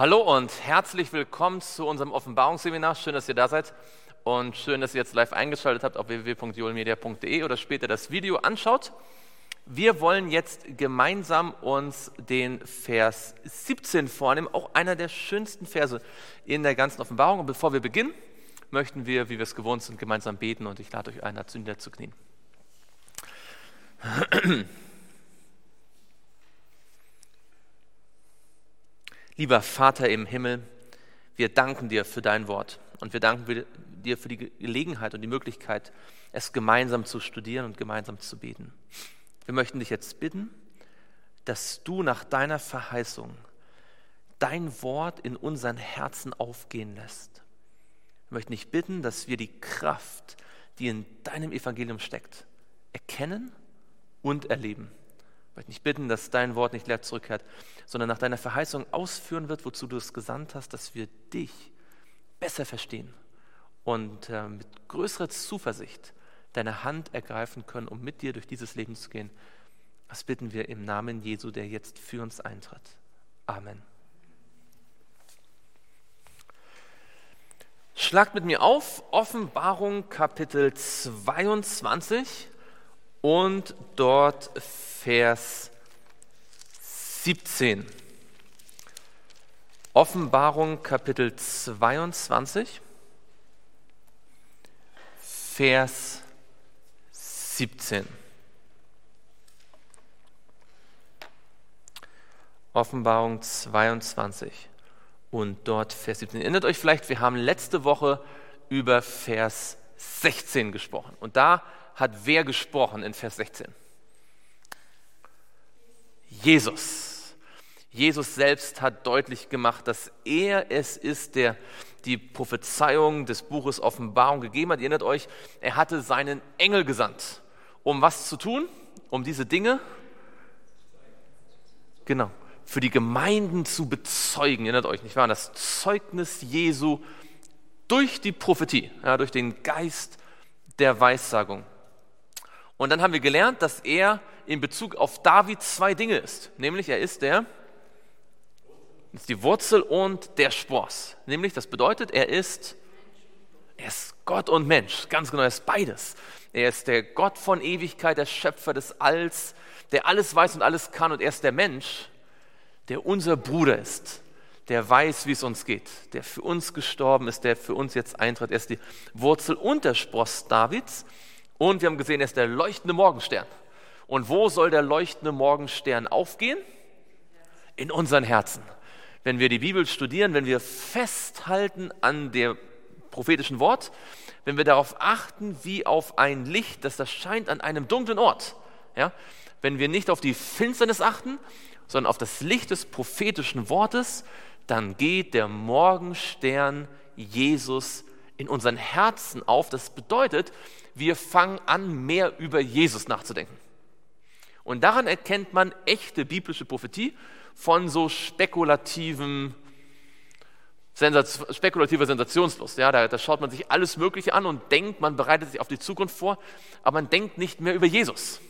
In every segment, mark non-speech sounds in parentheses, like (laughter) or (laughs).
Hallo und herzlich willkommen zu unserem Offenbarungsseminar. Schön, dass ihr da seid und schön, dass ihr jetzt live eingeschaltet habt auf www.joelmedia.de oder später das Video anschaut. Wir wollen jetzt gemeinsam uns den Vers 17 vornehmen, auch einer der schönsten Verse in der ganzen Offenbarung. Und bevor wir beginnen, möchten wir, wie wir es gewohnt sind, gemeinsam beten und ich lade euch ein, dazu niederzuknien. Lieber Vater im Himmel, wir danken dir für dein Wort und wir danken dir für die Gelegenheit und die Möglichkeit, es gemeinsam zu studieren und gemeinsam zu beten. Wir möchten dich jetzt bitten, dass du nach deiner Verheißung dein Wort in unseren Herzen aufgehen lässt. Wir möchten dich bitten, dass wir die Kraft, die in deinem Evangelium steckt, erkennen und erleben. Ich möchte dich bitten, dass dein Wort nicht leer zurückkehrt, sondern nach deiner Verheißung ausführen wird, wozu du es gesandt hast, dass wir dich besser verstehen und äh, mit größerer Zuversicht deine Hand ergreifen können, um mit dir durch dieses Leben zu gehen. Das bitten wir im Namen Jesu, der jetzt für uns eintritt. Amen. Schlagt mit mir auf Offenbarung Kapitel 22 und dort Vers 17. Offenbarung Kapitel 22, Vers 17. Offenbarung 22 und dort Vers 17. Erinnert euch vielleicht, wir haben letzte Woche über Vers 16 gesprochen. Und da hat wer gesprochen in Vers 16? Jesus. Jesus selbst hat deutlich gemacht, dass er es ist, der die Prophezeiung des Buches Offenbarung gegeben hat. Ihr erinnert euch, er hatte seinen Engel gesandt. Um was zu tun? Um diese Dinge? Genau. Für die Gemeinden zu bezeugen. Ihr erinnert euch, nicht wahr? Das Zeugnis Jesu durch die Prophetie, ja, durch den Geist der Weissagung. Und dann haben wir gelernt, dass er in Bezug auf David zwei Dinge ist. Nämlich er ist der, ist die Wurzel und der Spross. Nämlich das bedeutet, er ist, er ist Gott und Mensch. Ganz genau, er ist beides. Er ist der Gott von Ewigkeit, der Schöpfer des Alls, der alles weiß und alles kann. Und er ist der Mensch, der unser Bruder ist, der weiß, wie es uns geht, der für uns gestorben ist, der für uns jetzt eintritt. Er ist die Wurzel und der Spross Davids. Und wir haben gesehen, er ist der leuchtende Morgenstern. Und wo soll der leuchtende Morgenstern aufgehen? In unseren Herzen. Wenn wir die Bibel studieren, wenn wir festhalten an dem prophetischen Wort, wenn wir darauf achten, wie auf ein Licht, das das scheint an einem dunklen Ort. Ja? Wenn wir nicht auf die Finsternis achten, sondern auf das Licht des prophetischen Wortes, dann geht der Morgenstern Jesus in unseren Herzen auf. Das bedeutet, wir fangen an, mehr über Jesus nachzudenken. Und daran erkennt man echte biblische Prophetie von so spekulativen, spekulativer Sensationslust. Ja, da, da schaut man sich alles Mögliche an und denkt, man bereitet sich auf die Zukunft vor, aber man denkt nicht mehr über Jesus.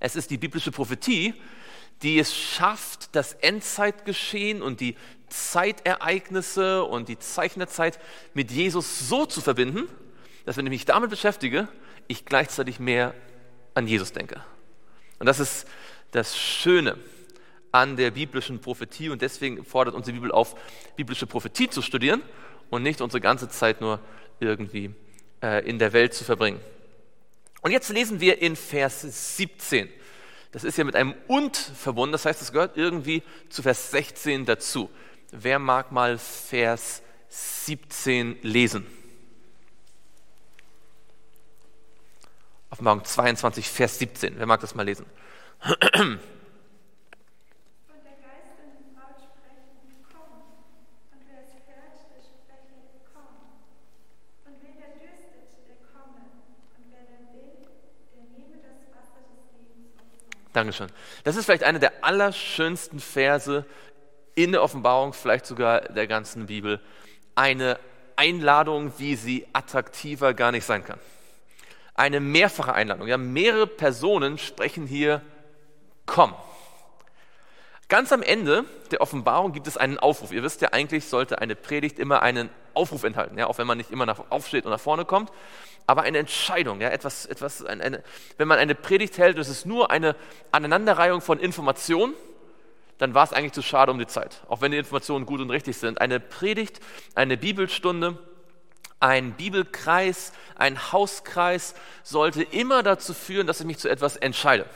Es ist die biblische Prophetie, die es schafft, das Endzeitgeschehen und die Zeitereignisse und die Zeichen der Zeit mit Jesus so zu verbinden, dass wenn ich mich damit beschäftige, ich gleichzeitig mehr an Jesus denke. Und das ist das Schöne an der biblischen Prophetie und deswegen fordert uns die Bibel auf, biblische Prophetie zu studieren und nicht unsere ganze Zeit nur irgendwie äh, in der Welt zu verbringen. Und jetzt lesen wir in Vers 17. Das ist ja mit einem und verbunden, das heißt, es gehört irgendwie zu Vers 16 dazu. Wer mag mal Vers 17 lesen? Offenbarung 22, Vers 17. Wer mag das mal lesen? Dankeschön. Das ist vielleicht einer der allerschönsten Verse in der Offenbarung, vielleicht sogar der ganzen Bibel. Eine Einladung, wie sie attraktiver gar nicht sein kann. Eine mehrfache Einladung. Ja, mehrere Personen sprechen hier, komm. Ganz am Ende der Offenbarung gibt es einen Aufruf. Ihr wisst ja, eigentlich sollte eine Predigt immer einen Aufruf enthalten, ja, auch wenn man nicht immer nach, aufsteht und nach vorne kommt, aber eine Entscheidung, ja, etwas, etwas, eine, wenn man eine Predigt hält und es ist nur eine Aneinanderreihung von Informationen, dann war es eigentlich zu schade um die Zeit, auch wenn die Informationen gut und richtig sind. Eine Predigt, eine Bibelstunde, ein Bibelkreis, ein Hauskreis sollte immer dazu führen, dass ich mich zu etwas entscheide.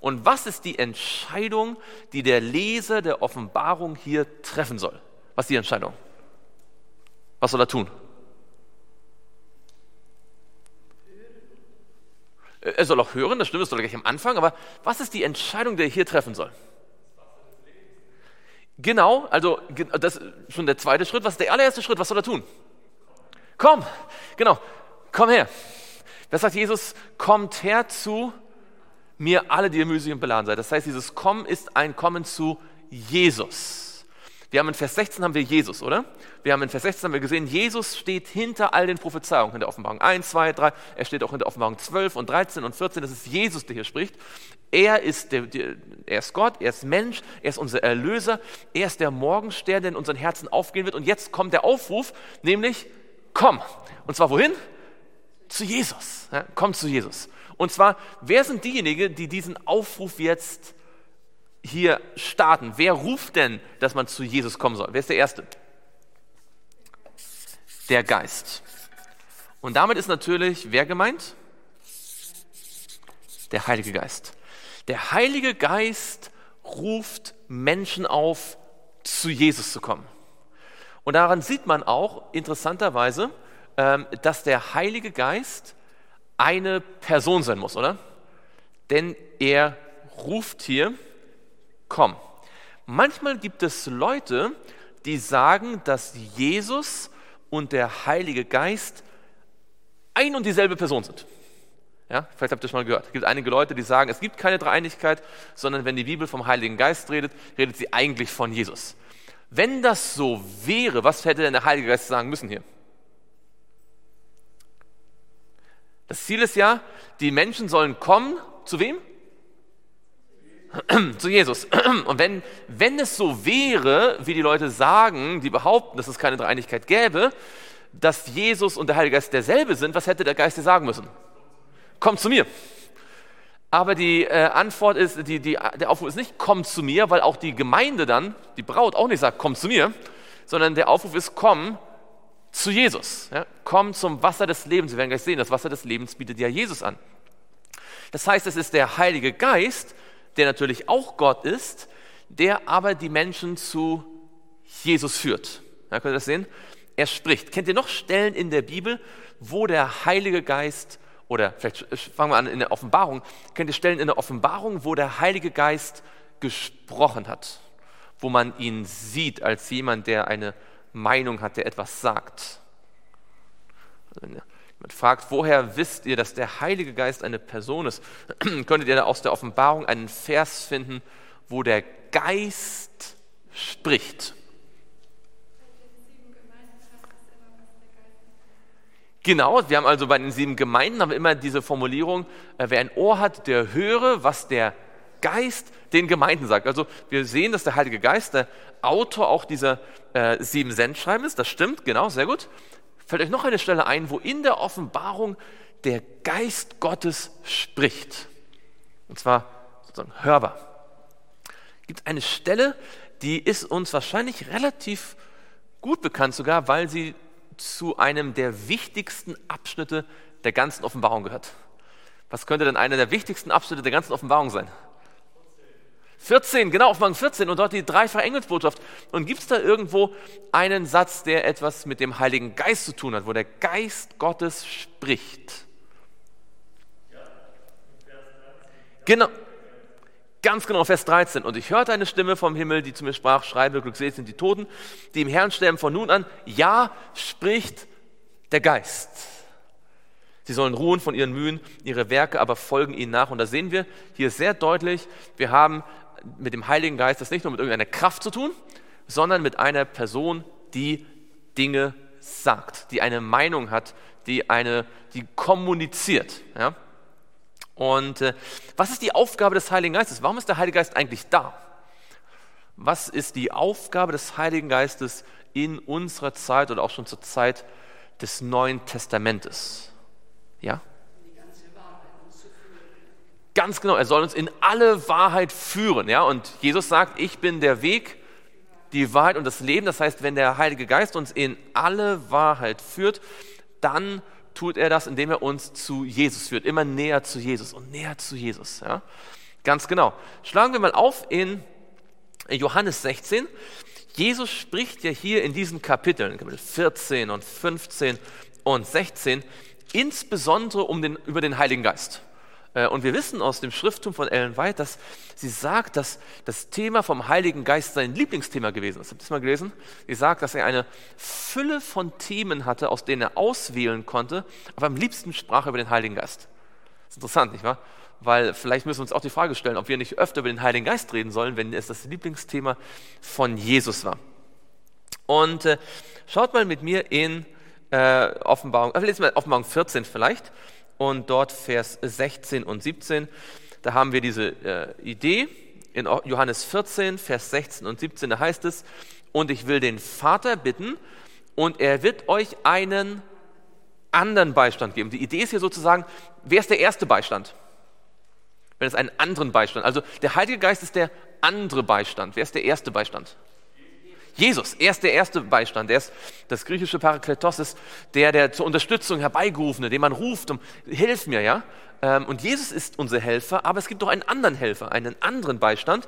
Und was ist die Entscheidung, die der Leser der Offenbarung hier treffen soll? Was ist die Entscheidung? Was soll er tun? Er soll auch hören, das stimmt, das soll er gleich am Anfang, aber was ist die Entscheidung, die er hier treffen soll? Genau, also das ist schon der zweite Schritt. Was ist der allererste Schritt? Was soll er tun? Komm, genau, komm her. Das sagt Jesus, kommt her zu mir alle, die ihr mühselig und beladen seid. Das heißt, dieses Kommen ist ein Kommen zu Jesus. Wir haben in Vers 16 haben wir Jesus, oder? Wir haben in Vers 16 haben wir gesehen, Jesus steht hinter all den Prophezeiungen in der Offenbarung 1, 2, 3. Er steht auch in der Offenbarung 12 und 13 und 14. Das ist Jesus, der hier spricht. Er ist, der, der, er ist Gott, er ist Mensch, er ist unser Erlöser, er ist der Morgenstern, der in unseren Herzen aufgehen wird. Und jetzt kommt der Aufruf, nämlich komm. Und zwar wohin? Zu Jesus. Ja, komm zu Jesus. Und zwar, wer sind diejenigen, die diesen Aufruf jetzt hier starten? Wer ruft denn, dass man zu Jesus kommen soll? Wer ist der Erste? Der Geist. Und damit ist natürlich wer gemeint? Der Heilige Geist. Der Heilige Geist ruft Menschen auf, zu Jesus zu kommen. Und daran sieht man auch interessanterweise, ähm, dass der Heilige Geist eine Person sein muss, oder? Denn er ruft hier, komm. Manchmal gibt es Leute, die sagen, dass Jesus und der Heilige Geist ein und dieselbe Person sind. Ja, vielleicht habt ihr schon mal gehört. Es gibt einige Leute, die sagen, es gibt keine Dreieinigkeit, sondern wenn die Bibel vom Heiligen Geist redet, redet sie eigentlich von Jesus. Wenn das so wäre, was hätte denn der Heilige Geist sagen müssen hier? Das Ziel ist ja, die Menschen sollen kommen, zu wem? (clears throat) zu Jesus. (clears throat) Und wenn, wenn es so wäre, wie die Leute sagen, die behaupten, dass es keine Dreieinigkeit gäbe, dass Jesus und der Heilige Geist derselbe sind, was hätte der Geist dir sagen müssen? Komm zu mir. Aber die äh, Antwort ist, die, die, der Aufruf ist nicht, komm zu mir, weil auch die Gemeinde dann, die Braut auch nicht sagt, komm zu mir, sondern der Aufruf ist, komm zu Jesus. Ja? Komm zum Wasser des Lebens. Wir werden gleich sehen, das Wasser des Lebens bietet ja Jesus an. Das heißt, es ist der Heilige Geist, der natürlich auch Gott ist, der aber die Menschen zu Jesus führt. Ja, könnt ihr das sehen? Er spricht. Kennt ihr noch Stellen in der Bibel, wo der Heilige Geist, oder vielleicht fangen wir an in der Offenbarung, kennt ihr Stellen in der Offenbarung, wo der Heilige Geist gesprochen hat, wo man ihn sieht als jemand, der eine Meinung hat, der etwas sagt. Wenn jemand fragt, woher wisst ihr, dass der Heilige Geist eine Person ist, (clears throat) könntet ihr aus der Offenbarung einen Vers finden, wo der Geist spricht. Genau, wir haben also bei den sieben Gemeinden haben immer diese Formulierung, äh, wer ein Ohr hat, der höre, was der Geist den Gemeinden sagt. Also wir sehen, dass der Heilige Geist der Autor auch dieser äh, sieben Sendschreiben ist. Das stimmt, genau, sehr gut. Fällt euch noch eine Stelle ein, wo in der Offenbarung der Geist Gottes spricht. Und zwar sozusagen hörbar. Es gibt eine Stelle, die ist uns wahrscheinlich relativ gut bekannt sogar, weil sie zu einem der wichtigsten Abschnitte der ganzen Offenbarung gehört. Was könnte denn einer der wichtigsten Abschnitte der ganzen Offenbarung sein? 14, genau, Offenbarung 14 und dort die dreifache Engelsbotschaft. Und gibt es da irgendwo einen Satz, der etwas mit dem Heiligen Geist zu tun hat, wo der Geist Gottes spricht? Genau, ganz genau, Vers 13. Und ich hörte eine Stimme vom Himmel, die zu mir sprach, schreibe, glückselig sind die Toten, die im Herrn sterben von nun an. Ja, spricht der Geist. Sie sollen ruhen von ihren Mühen, ihre Werke aber folgen ihnen nach. Und da sehen wir hier sehr deutlich, wir haben mit dem Heiligen Geist das nicht nur mit irgendeiner Kraft zu tun, sondern mit einer Person, die Dinge sagt, die eine Meinung hat, die, eine, die kommuniziert. Ja? Und äh, was ist die Aufgabe des Heiligen Geistes? Warum ist der Heilige Geist eigentlich da? Was ist die Aufgabe des Heiligen Geistes in unserer Zeit oder auch schon zur Zeit des Neuen Testamentes? Ja? Ganz genau, er soll uns in alle Wahrheit führen. Ja? Und Jesus sagt, ich bin der Weg, die Wahrheit und das Leben. Das heißt, wenn der Heilige Geist uns in alle Wahrheit führt, dann tut er das, indem er uns zu Jesus führt, immer näher zu Jesus und näher zu Jesus. Ja? Ganz genau. Schlagen wir mal auf in Johannes 16. Jesus spricht ja hier in diesen Kapiteln, Kapitel 14 und 15 und 16, insbesondere um den, über den Heiligen Geist. Äh, und wir wissen aus dem Schrifttum von Ellen White, dass sie sagt, dass das Thema vom Heiligen Geist sein Lieblingsthema gewesen ist. Habt ihr das mal gelesen? Sie sagt, dass er eine Fülle von Themen hatte, aus denen er auswählen konnte, aber am liebsten sprach er über den Heiligen Geist. Das ist interessant, nicht wahr? Weil vielleicht müssen wir uns auch die Frage stellen, ob wir nicht öfter über den Heiligen Geist reden sollen, wenn es das Lieblingsthema von Jesus war. Und äh, schaut mal mit mir in äh, Offenbarung, äh, lesen wir Offenbarung 14 vielleicht und dort Vers 16 und 17. Da haben wir diese äh, Idee. In Johannes 14, Vers 16 und 17, da heißt es, und ich will den Vater bitten, und er wird euch einen anderen Beistand geben. Die Idee ist hier sozusagen, wer ist der erste Beistand? Wenn es einen anderen Beistand, also der Heilige Geist ist der andere Beistand. Wer ist der erste Beistand? Jesus, er ist der erste Beistand. Er ist das griechische Parakletos ist der, der zur Unterstützung herbeigerufene, den man ruft, um hilf mir, ja. Ähm, und Jesus ist unser Helfer, aber es gibt noch einen anderen Helfer, einen anderen Beistand,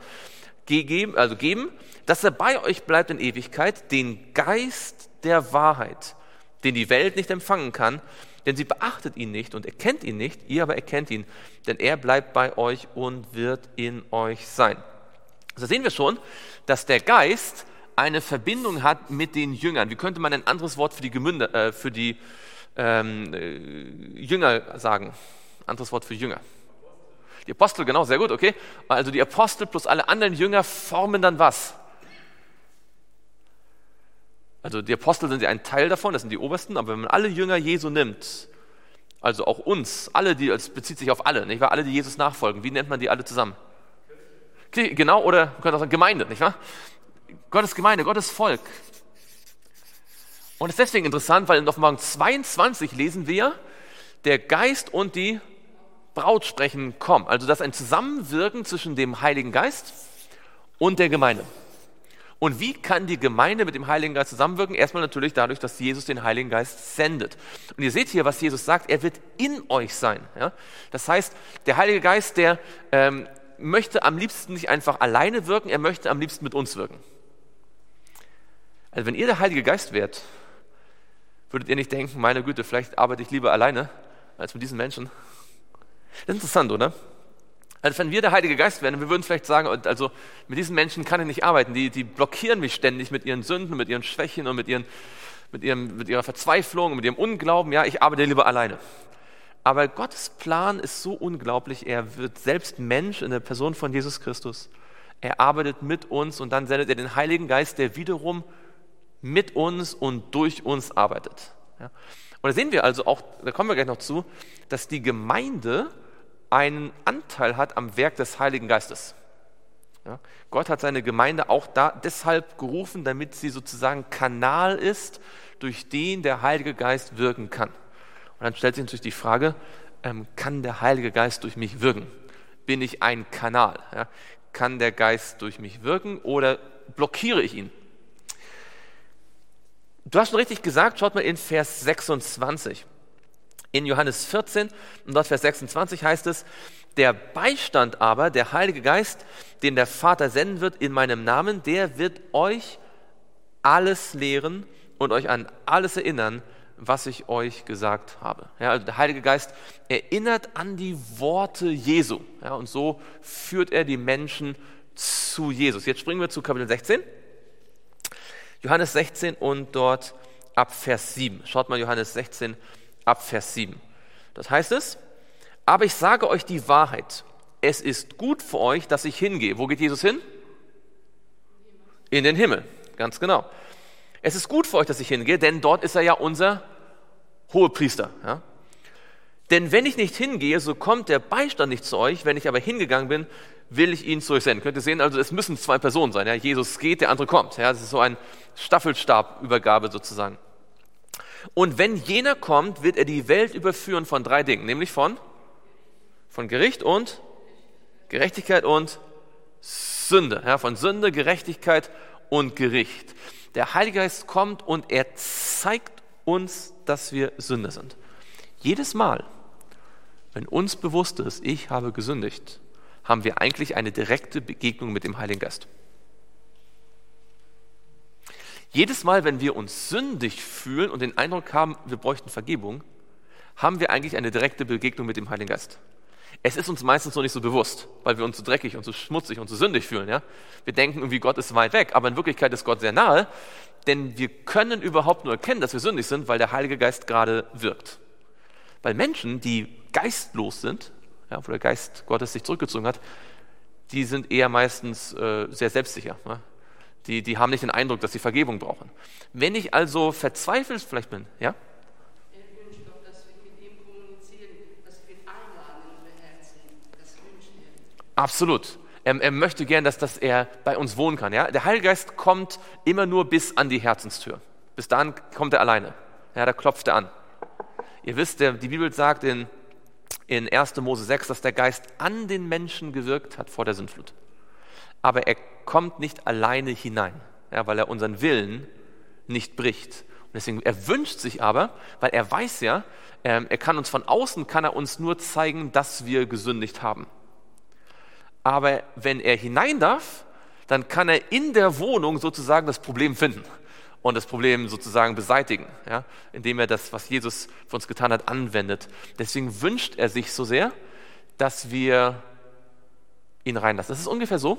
gegeben, also geben, dass er bei euch bleibt in Ewigkeit, den Geist der Wahrheit, den die Welt nicht empfangen kann, denn sie beachtet ihn nicht und erkennt ihn nicht, ihr aber erkennt ihn, denn er bleibt bei euch und wird in euch sein. So sehen wir schon, dass der Geist eine Verbindung hat mit den Jüngern. Wie könnte man ein anderes Wort für die, Gemünde, äh, für die ähm, äh, Jünger sagen? Anderes Wort für Jünger. Die Apostel, genau, sehr gut, okay. Also die Apostel plus alle anderen Jünger formen dann was? Also die Apostel sind ja ein Teil davon, das sind die Obersten, aber wenn man alle Jünger Jesu nimmt, also auch uns, alle, die, es bezieht sich auf alle, nicht wahr? Alle, die Jesus nachfolgen, wie nennt man die alle zusammen? Genau, oder man könnte auch sagen Gemeinde, nicht wahr? Gottes Gemeinde, Gottes Volk. Und es ist deswegen interessant, weil in Offenbarung 22 lesen wir, der Geist und die Braut sprechen, komm. Also das ist ein Zusammenwirken zwischen dem Heiligen Geist und der Gemeinde. Und wie kann die Gemeinde mit dem Heiligen Geist zusammenwirken? Erstmal natürlich dadurch, dass Jesus den Heiligen Geist sendet. Und ihr seht hier, was Jesus sagt, er wird in euch sein. Ja? Das heißt, der Heilige Geist, der ähm, möchte am liebsten nicht einfach alleine wirken, er möchte am liebsten mit uns wirken. Also wenn ihr der Heilige Geist wärt, würdet ihr nicht denken, meine Güte, vielleicht arbeite ich lieber alleine als mit diesen Menschen. Das ist interessant, oder? Also wenn wir der Heilige Geist wären, wir würden vielleicht sagen, also mit diesen Menschen kann ich nicht arbeiten, die, die blockieren mich ständig mit ihren Sünden, mit ihren Schwächen und mit, ihren, mit, ihrem, mit ihrer Verzweiflung, mit ihrem Unglauben, ja, ich arbeite lieber alleine. Aber Gottes Plan ist so unglaublich, er wird selbst Mensch in der Person von Jesus Christus. Er arbeitet mit uns und dann sendet er den Heiligen Geist, der wiederum mit uns und durch uns arbeitet. Ja. Und da sehen wir also auch, da kommen wir gleich noch zu, dass die Gemeinde einen Anteil hat am Werk des Heiligen Geistes. Ja. Gott hat seine Gemeinde auch da deshalb gerufen, damit sie sozusagen Kanal ist, durch den der Heilige Geist wirken kann. Und dann stellt sich natürlich die Frage, ähm, kann der Heilige Geist durch mich wirken? Bin ich ein Kanal? Ja. Kann der Geist durch mich wirken oder blockiere ich ihn? Du hast schon richtig gesagt, schaut mal in Vers 26. In Johannes 14 und dort Vers 26 heißt es, der Beistand aber, der Heilige Geist, den der Vater senden wird in meinem Namen, der wird euch alles lehren und euch an alles erinnern, was ich euch gesagt habe. Ja, also der Heilige Geist erinnert an die Worte Jesu. Ja, und so führt er die Menschen zu Jesus. Jetzt springen wir zu Kapitel 16. Johannes 16 und dort ab Vers 7. Schaut mal Johannes 16 ab Vers 7. Das heißt es, aber ich sage euch die Wahrheit. Es ist gut für euch, dass ich hingehe. Wo geht Jesus hin? In den Himmel, ganz genau. Es ist gut für euch, dass ich hingehe, denn dort ist er ja unser Hohepriester. Ja? Denn wenn ich nicht hingehe, so kommt der Beistand nicht zu euch. Wenn ich aber hingegangen bin, will ich ihn zu euch senden. Könnt ihr sehen, also es müssen zwei Personen sein. Ja? Jesus geht, der andere kommt. Ja? Das ist so ein Staffelstabübergabe sozusagen. Und wenn jener kommt, wird er die Welt überführen von drei Dingen, nämlich von, von Gericht und Gerechtigkeit und Sünde. Ja? Von Sünde, Gerechtigkeit und Gericht. Der Heilige Geist kommt und er zeigt uns, dass wir Sünder sind. Jedes Mal, wenn uns bewusst ist, ich habe gesündigt, haben wir eigentlich eine direkte Begegnung mit dem Heiligen Geist. Jedes Mal, wenn wir uns sündig fühlen und den Eindruck haben, wir bräuchten Vergebung, haben wir eigentlich eine direkte Begegnung mit dem Heiligen Geist. Es ist uns meistens noch nicht so bewusst, weil wir uns so dreckig und so schmutzig und so sündig fühlen. Ja? Wir denken irgendwie, Gott ist weit weg, aber in Wirklichkeit ist Gott sehr nahe, denn wir können überhaupt nur erkennen, dass wir sündig sind, weil der Heilige Geist gerade wirkt. Weil Menschen, die geistlos sind, ja, wo der Geist Gottes sich zurückgezogen hat, die sind eher meistens äh, sehr selbstsicher. Ne? Die, die haben nicht den Eindruck, dass sie Vergebung brauchen. Wenn ich also verzweifelt vielleicht bin, ja? Absolut. Er, er, möchte gern, dass, dass er bei uns wohnen kann. Ja? Der Heilige Geist kommt immer nur bis an die Herzenstür. Bis dahin kommt er alleine. Ja, da klopft er an. Ihr wisst, der, die Bibel sagt in in 1. Mose 6, dass der Geist an den Menschen gewirkt hat vor der Sintflut. Aber er kommt nicht alleine hinein, ja, weil er unseren Willen nicht bricht. Und deswegen, er wünscht sich aber, weil er weiß ja, ähm, er kann uns von außen, kann er uns nur zeigen, dass wir gesündigt haben. Aber wenn er hinein darf, dann kann er in der Wohnung sozusagen das Problem finden und das Problem sozusagen beseitigen, ja, indem er das, was Jesus für uns getan hat, anwendet. Deswegen wünscht er sich so sehr, dass wir ihn reinlassen. Das ist ungefähr so.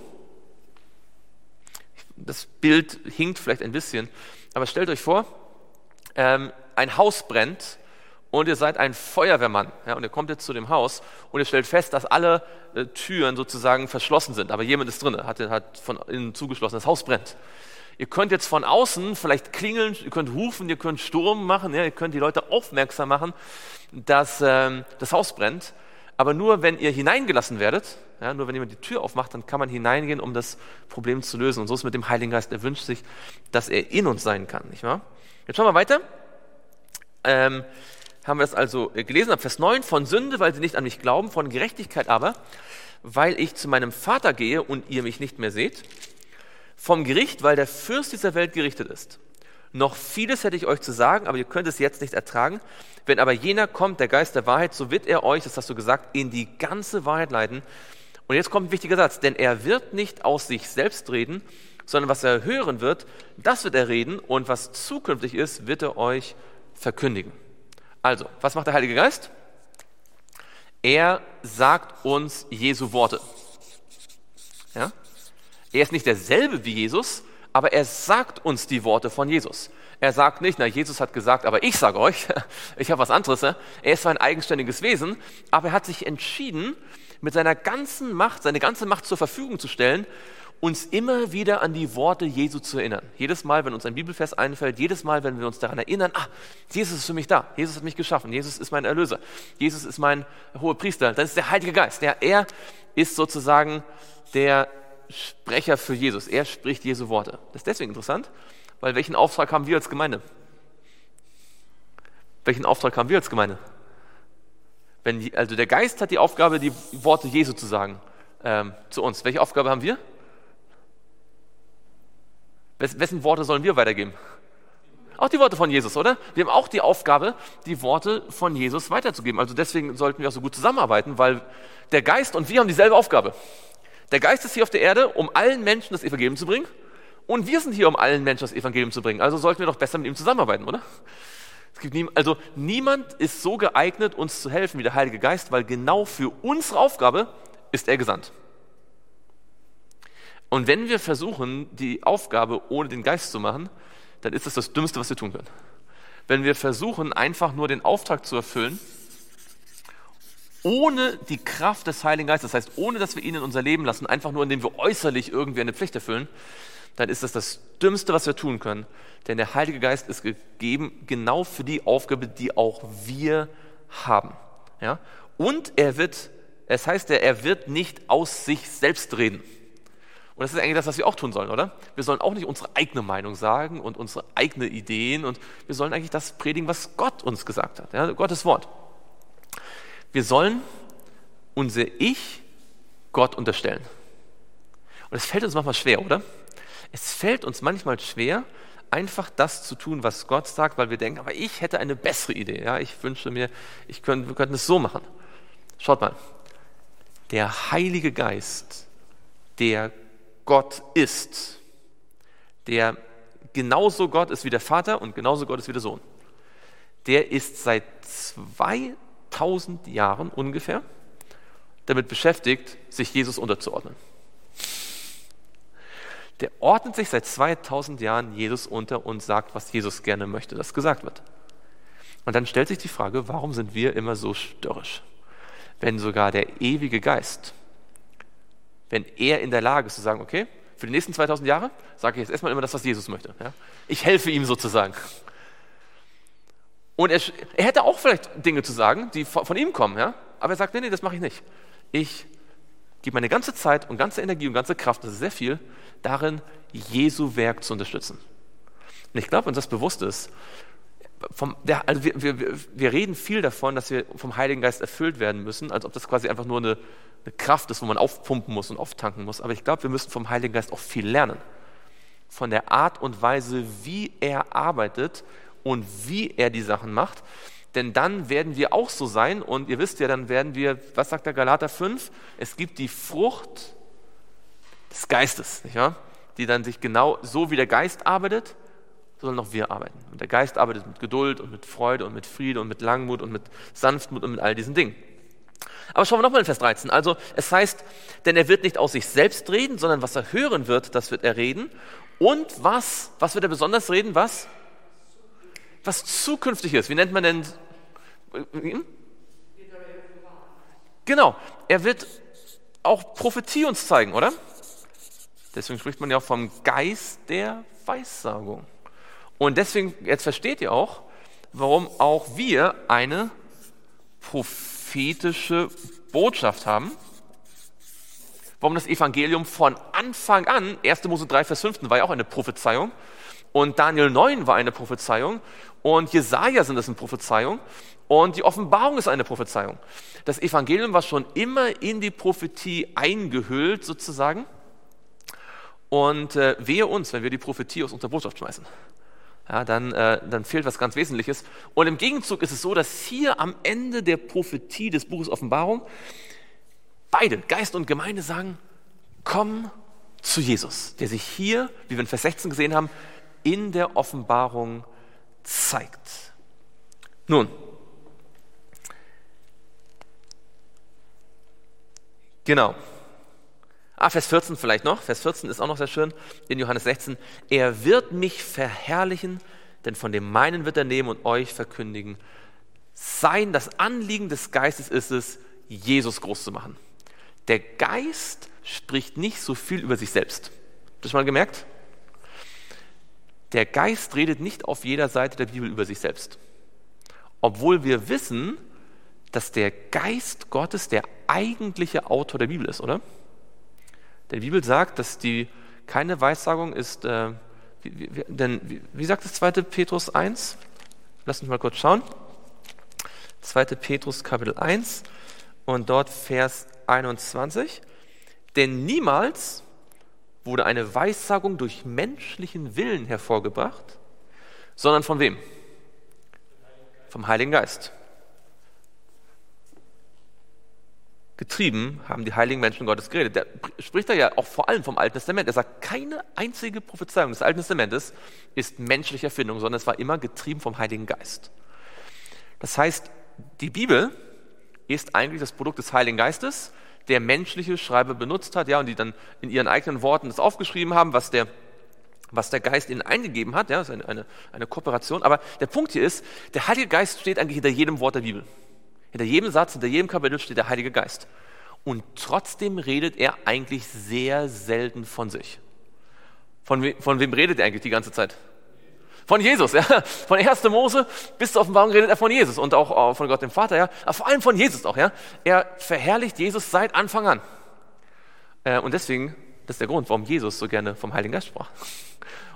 Das Bild hinkt vielleicht ein bisschen, aber stellt euch vor, ähm, ein Haus brennt und ihr seid ein Feuerwehrmann ja, und ihr kommt jetzt zu dem Haus und ihr stellt fest, dass alle äh, Türen sozusagen verschlossen sind, aber jemand ist drin, hat, hat von innen zugeschlossen, das Haus brennt. Ihr könnt jetzt von außen vielleicht klingeln, ihr könnt rufen, ihr könnt Sturm machen, ja, ihr könnt die Leute aufmerksam machen, dass ähm, das Haus brennt. Aber nur wenn ihr hineingelassen werdet, ja, nur wenn jemand die Tür aufmacht, dann kann man hineingehen, um das Problem zu lösen. Und so ist es mit dem Heiligen Geist. Er wünscht sich, dass er in uns sein kann. Nicht wahr? Jetzt schauen wir weiter. Ähm, haben wir das also gelesen ab Vers 9. Von Sünde, weil sie nicht an mich glauben, von Gerechtigkeit aber, weil ich zu meinem Vater gehe und ihr mich nicht mehr seht vom Gericht, weil der Fürst dieser Welt gerichtet ist. Noch vieles hätte ich euch zu sagen, aber ihr könnt es jetzt nicht ertragen. Wenn aber jener kommt, der Geist der Wahrheit, so wird er euch, das hast du gesagt, in die ganze Wahrheit leiten. Und jetzt kommt ein wichtiger Satz, denn er wird nicht aus sich selbst reden, sondern was er hören wird, das wird er reden und was zukünftig ist, wird er euch verkündigen. Also, was macht der Heilige Geist? Er sagt uns Jesu Worte. Ja? Er ist nicht derselbe wie Jesus, aber er sagt uns die Worte von Jesus. Er sagt nicht, na, Jesus hat gesagt, aber ich sage euch, (laughs) ich habe was anderes. Er ist zwar ein eigenständiges Wesen, aber er hat sich entschieden, mit seiner ganzen Macht, seine ganze Macht zur Verfügung zu stellen, uns immer wieder an die Worte Jesu zu erinnern. Jedes Mal, wenn uns ein Bibelvers einfällt, jedes Mal, wenn wir uns daran erinnern, ah, Jesus ist für mich da, Jesus hat mich geschaffen, Jesus ist mein Erlöser, Jesus ist mein hoher Priester, dann ist der Heilige Geist. Ja, er ist sozusagen der Sprecher für Jesus. Er spricht Jesu Worte. Das ist deswegen interessant, weil welchen Auftrag haben wir als Gemeinde? Welchen Auftrag haben wir als Gemeinde? Wenn, also der Geist hat die Aufgabe, die Worte Jesu zu sagen ähm, zu uns. Welche Aufgabe haben wir? Wessen Worte sollen wir weitergeben? Auch die Worte von Jesus, oder? Wir haben auch die Aufgabe, die Worte von Jesus weiterzugeben. Also deswegen sollten wir auch so gut zusammenarbeiten, weil der Geist und wir haben dieselbe Aufgabe. Der Geist ist hier auf der Erde, um allen Menschen das Evangelium zu bringen. Und wir sind hier, um allen Menschen das Evangelium zu bringen. Also sollten wir doch besser mit ihm zusammenarbeiten, oder? Es gibt nie, also niemand ist so geeignet, uns zu helfen wie der Heilige Geist, weil genau für unsere Aufgabe ist er gesandt. Und wenn wir versuchen, die Aufgabe ohne den Geist zu machen, dann ist das das Dümmste, was wir tun können. Wenn wir versuchen, einfach nur den Auftrag zu erfüllen, ohne die Kraft des Heiligen Geistes, das heißt, ohne dass wir ihn in unser Leben lassen, einfach nur indem wir äußerlich irgendwie eine Pflicht erfüllen, dann ist das das Dümmste, was wir tun können. Denn der Heilige Geist ist gegeben genau für die Aufgabe, die auch wir haben. Ja? Und er wird Es heißt, er wird nicht aus sich selbst reden. Und das ist eigentlich das, was wir auch tun sollen, oder? Wir sollen auch nicht unsere eigene Meinung sagen und unsere eigenen Ideen und wir sollen eigentlich das predigen, was Gott uns gesagt hat, ja? Gottes Wort. Wir sollen unser Ich Gott unterstellen. Und es fällt uns manchmal schwer, oder? Es fällt uns manchmal schwer, einfach das zu tun, was Gott sagt, weil wir denken, aber ich hätte eine bessere Idee. Ja, ich wünsche mir, ich könnte, wir könnten es so machen. Schaut mal, der Heilige Geist, der Gott ist, der genauso Gott ist wie der Vater und genauso Gott ist wie der Sohn, der ist seit 2000 Jahren ungefähr damit beschäftigt, sich Jesus unterzuordnen. Der ordnet sich seit 2000 Jahren Jesus unter und sagt, was Jesus gerne möchte, dass gesagt wird. Und dann stellt sich die Frage, warum sind wir immer so störrisch? Wenn sogar der ewige Geist wenn er in der Lage ist zu sagen, okay, für die nächsten 2000 Jahre sage ich jetzt erstmal immer das, was Jesus möchte. Ja? Ich helfe ihm sozusagen. Und er, er, hätte auch vielleicht Dinge zu sagen, die von, von ihm kommen, ja? aber er sagt, nee, nee, das mache ich nicht. Ich gebe meine ganze Zeit und ganze Energie und ganze Kraft, das ist sehr viel, darin, Jesu Werk zu unterstützen. Und ich glaube, uns das bewusst ist, vom, der, also wir, wir, wir reden viel davon, dass wir vom Heiligen Geist erfüllt werden müssen, als ob das quasi einfach nur eine, eine Kraft ist, wo man aufpumpen muss und auftanken muss. Aber ich glaube, wir müssen vom Heiligen Geist auch viel lernen. Von der Art und Weise, wie er arbeitet und wie er die Sachen macht. Denn dann werden wir auch so sein und ihr wisst ja, dann werden wir, was sagt der Galater 5? Es gibt die Frucht des Geistes, nicht wahr? die dann sich genau so wie der Geist arbeitet, sollen auch wir arbeiten. Und der Geist arbeitet mit Geduld und mit Freude und mit Friede und mit Langmut und mit Sanftmut und mit all diesen Dingen. Aber schauen wir nochmal in Vers 13. Also es heißt, denn er wird nicht aus sich selbst reden, sondern was er hören wird, das wird er reden. Und was, was wird er besonders reden? Was? Was zukünftig ist. Wie nennt man denn? Hm? Genau, er wird auch Prophetie uns zeigen, oder? Deswegen spricht man ja auch vom Geist der Weissagung. Und deswegen, jetzt versteht ihr auch, warum auch wir eine prophetische Botschaft haben. Warum das Evangelium von Anfang an, 1. Mose 3, Vers 15 war ja auch eine Prophezeiung und Daniel 9 war eine Prophezeiung und Jesaja sind es eine Prophezeiung und die Offenbarung ist eine Prophezeiung. Das Evangelium war schon immer in die Prophetie eingehüllt sozusagen und äh, wehe uns, wenn wir die Prophetie aus unserer Botschaft schmeißen ja, dann, äh, dann fehlt was ganz Wesentliches. Und im Gegenzug ist es so, dass hier am Ende der Prophetie des Buches Offenbarung beide, Geist und Gemeinde, sagen, komm zu Jesus, der sich hier, wie wir in Vers 16 gesehen haben, in der Offenbarung zeigt. Nun, genau. Ah, Vers 14 vielleicht noch. Vers 14 ist auch noch sehr schön in Johannes 16. Er wird mich verherrlichen, denn von dem meinen wird er nehmen und euch verkündigen. Sein, das Anliegen des Geistes ist es, Jesus groß zu machen. Der Geist spricht nicht so viel über sich selbst. Habt ihr das mal gemerkt? Der Geist redet nicht auf jeder Seite der Bibel über sich selbst. Obwohl wir wissen, dass der Geist Gottes der eigentliche Autor der Bibel ist, oder? Der Bibel sagt, dass die keine Weissagung ist, äh, wie, wie, denn wie, wie sagt es 2. Petrus 1? Lass uns mal kurz schauen. 2. Petrus Kapitel 1 und dort Vers 21. Denn niemals wurde eine Weissagung durch menschlichen Willen hervorgebracht, sondern von wem? Vom Heiligen Geist. getrieben haben die heiligen Menschen Gottes geredet. Der spricht da ja auch vor allem vom Alten Testament. Er sagt, keine einzige Prophezeiung des Alten Testamentes ist menschliche Erfindung, sondern es war immer getrieben vom Heiligen Geist. Das heißt, die Bibel ist eigentlich das Produkt des Heiligen Geistes, der menschliche Schreiber benutzt hat, ja, und die dann in ihren eigenen Worten das aufgeschrieben haben, was der, was der Geist ihnen eingegeben hat. Ja, das ist eine, eine, eine Kooperation. Aber der Punkt hier ist, der Heilige Geist steht eigentlich hinter jedem Wort der Bibel. Hinter jedem Satz, hinter jedem Kapitel steht der Heilige Geist. Und trotzdem redet er eigentlich sehr selten von sich. Von, we von wem redet er eigentlich die ganze Zeit? Von Jesus, ja. Von 1. Mose bis zur Offenbarung redet er von Jesus und auch von Gott dem Vater, ja. Aber vor allem von Jesus auch, ja. Er verherrlicht Jesus seit Anfang an. Äh, und deswegen, das ist der Grund, warum Jesus so gerne vom Heiligen Geist sprach.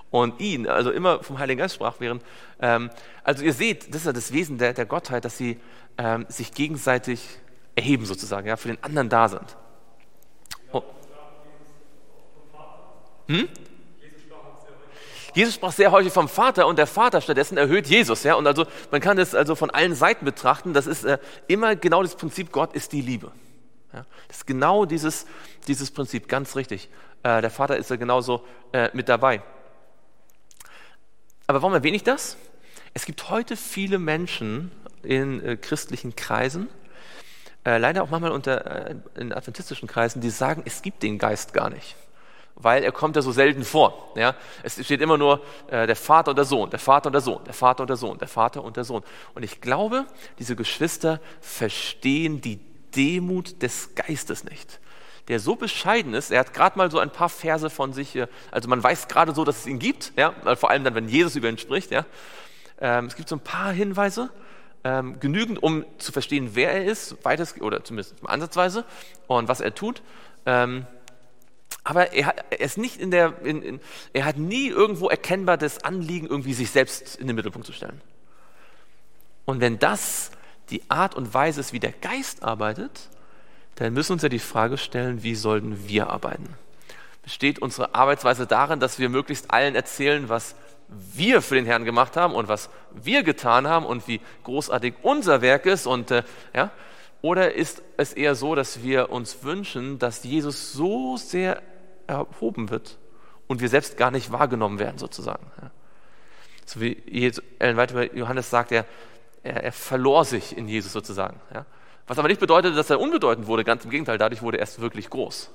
Und ihn, also immer vom Heiligen Geist sprach, während, ähm, also ihr seht, das ist ja das Wesen der, der Gottheit, dass sie ähm, sich gegenseitig erheben sozusagen, ja, für den anderen da sind. Oh. Hm? Jesus sprach sehr häufig vom Vater und der Vater stattdessen erhöht Jesus. Ja? Und also man kann das also von allen Seiten betrachten. Das ist äh, immer genau das Prinzip, Gott ist die Liebe. Ja? Das ist genau dieses, dieses Prinzip, ganz richtig. Äh, der Vater ist ja genauso äh, mit dabei. Aber warum erwähne ich das? Es gibt heute viele Menschen in äh, christlichen Kreisen, äh, leider auch manchmal unter, äh, in adventistischen Kreisen, die sagen, es gibt den Geist gar nicht weil er kommt ja so selten vor. Ja? Es steht immer nur äh, der Vater und der Sohn, der Vater und der Sohn, der Vater und der Sohn, der Vater und der Sohn. Und ich glaube, diese Geschwister verstehen die Demut des Geistes nicht. Der so bescheiden ist, er hat gerade mal so ein paar Verse von sich, also man weiß gerade so, dass es ihn gibt, ja? vor allem dann, wenn Jesus über ihn spricht. Ja? Ähm, es gibt so ein paar Hinweise, ähm, genügend, um zu verstehen, wer er ist, weites, oder zumindest ansatzweise, und was er tut. Ähm, aber er, hat, er ist nicht in der, in, in, er hat nie irgendwo erkennbar das Anliegen, irgendwie sich selbst in den Mittelpunkt zu stellen. Und wenn das die Art und Weise ist, wie der Geist arbeitet, dann müssen wir uns ja die Frage stellen, wie sollten wir arbeiten? Besteht unsere Arbeitsweise darin, dass wir möglichst allen erzählen, was wir für den Herrn gemacht haben und was wir getan haben und wie großartig unser Werk ist und äh, ja, oder ist es eher so, dass wir uns wünschen, dass Jesus so sehr erhoben wird und wir selbst gar nicht wahrgenommen werden, sozusagen? So wie Ellen White über Johannes sagt, er, er, er, verlor sich in Jesus sozusagen. Was aber nicht bedeutet, dass er unbedeutend wurde, ganz im Gegenteil, dadurch wurde er erst wirklich groß.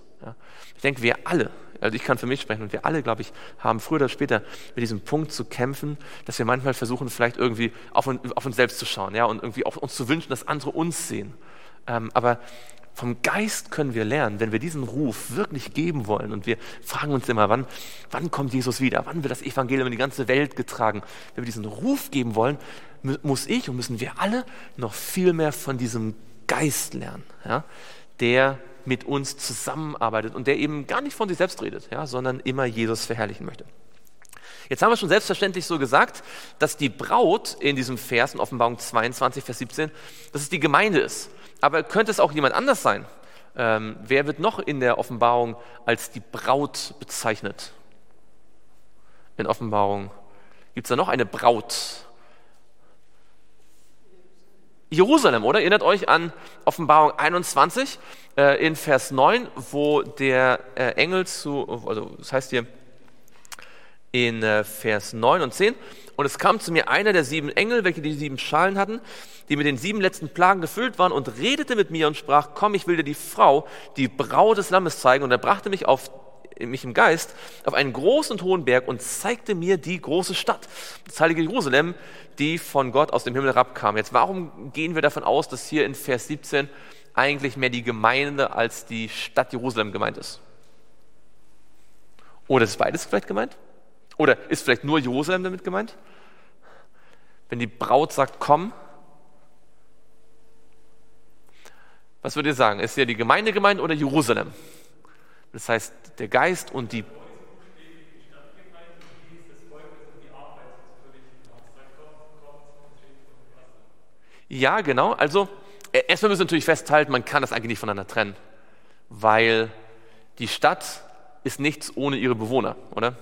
Ich denke, wir alle, also ich kann für mich sprechen und wir alle, glaube ich, haben früher oder später mit diesem Punkt zu kämpfen, dass wir manchmal versuchen, vielleicht irgendwie auf, auf uns selbst zu schauen ja? und irgendwie auf uns zu wünschen, dass andere uns sehen ähm, aber vom Geist können wir lernen, wenn wir diesen Ruf wirklich geben wollen. Und wir fragen uns immer, wann, wann kommt Jesus wieder? Wann wird das Evangelium in die ganze Welt getragen? Wenn wir diesen Ruf geben wollen, muss ich und müssen wir alle noch viel mehr von diesem Geist lernen, ja, der mit uns zusammenarbeitet und der eben gar nicht von sich selbst redet, ja, sondern immer Jesus verherrlichen möchte. Jetzt haben wir schon selbstverständlich so gesagt, dass die Braut in diesem Vers in Offenbarung 22, Vers 17, dass es die Gemeinde ist. Aber könnte es auch jemand anders sein? Ähm, wer wird noch in der Offenbarung als die Braut bezeichnet? In Offenbarung gibt es da noch eine Braut. Jerusalem, oder? Erinnert euch an Offenbarung 21 äh, in Vers 9, wo der äh, Engel zu, also das heißt hier in äh, Vers 9 und 10, und es kam zu mir einer der sieben Engel, welche die sieben Schalen hatten, die mit den sieben letzten Plagen gefüllt waren, und redete mit mir und sprach, komm, ich will dir die Frau, die Braut des Lammes zeigen. Und er brachte mich auf mich im Geist auf einen großen und hohen Berg und zeigte mir die große Stadt, das heilige Jerusalem, die von Gott aus dem Himmel herabkam. Jetzt, warum gehen wir davon aus, dass hier in Vers 17 eigentlich mehr die Gemeinde als die Stadt Jerusalem gemeint ist? Oder ist beides vielleicht gemeint? Oder ist vielleicht nur Jerusalem damit gemeint? Wenn die Braut sagt, komm, was würdet ihr sagen? Ist ja die Gemeinde gemeint oder Jerusalem? Das heißt, der Geist und die Ja, genau. Also e-, erstmal müssen wir natürlich festhalten, man kann das eigentlich nicht voneinander trennen, weil die Stadt ist nichts ohne ihre Bewohner, oder?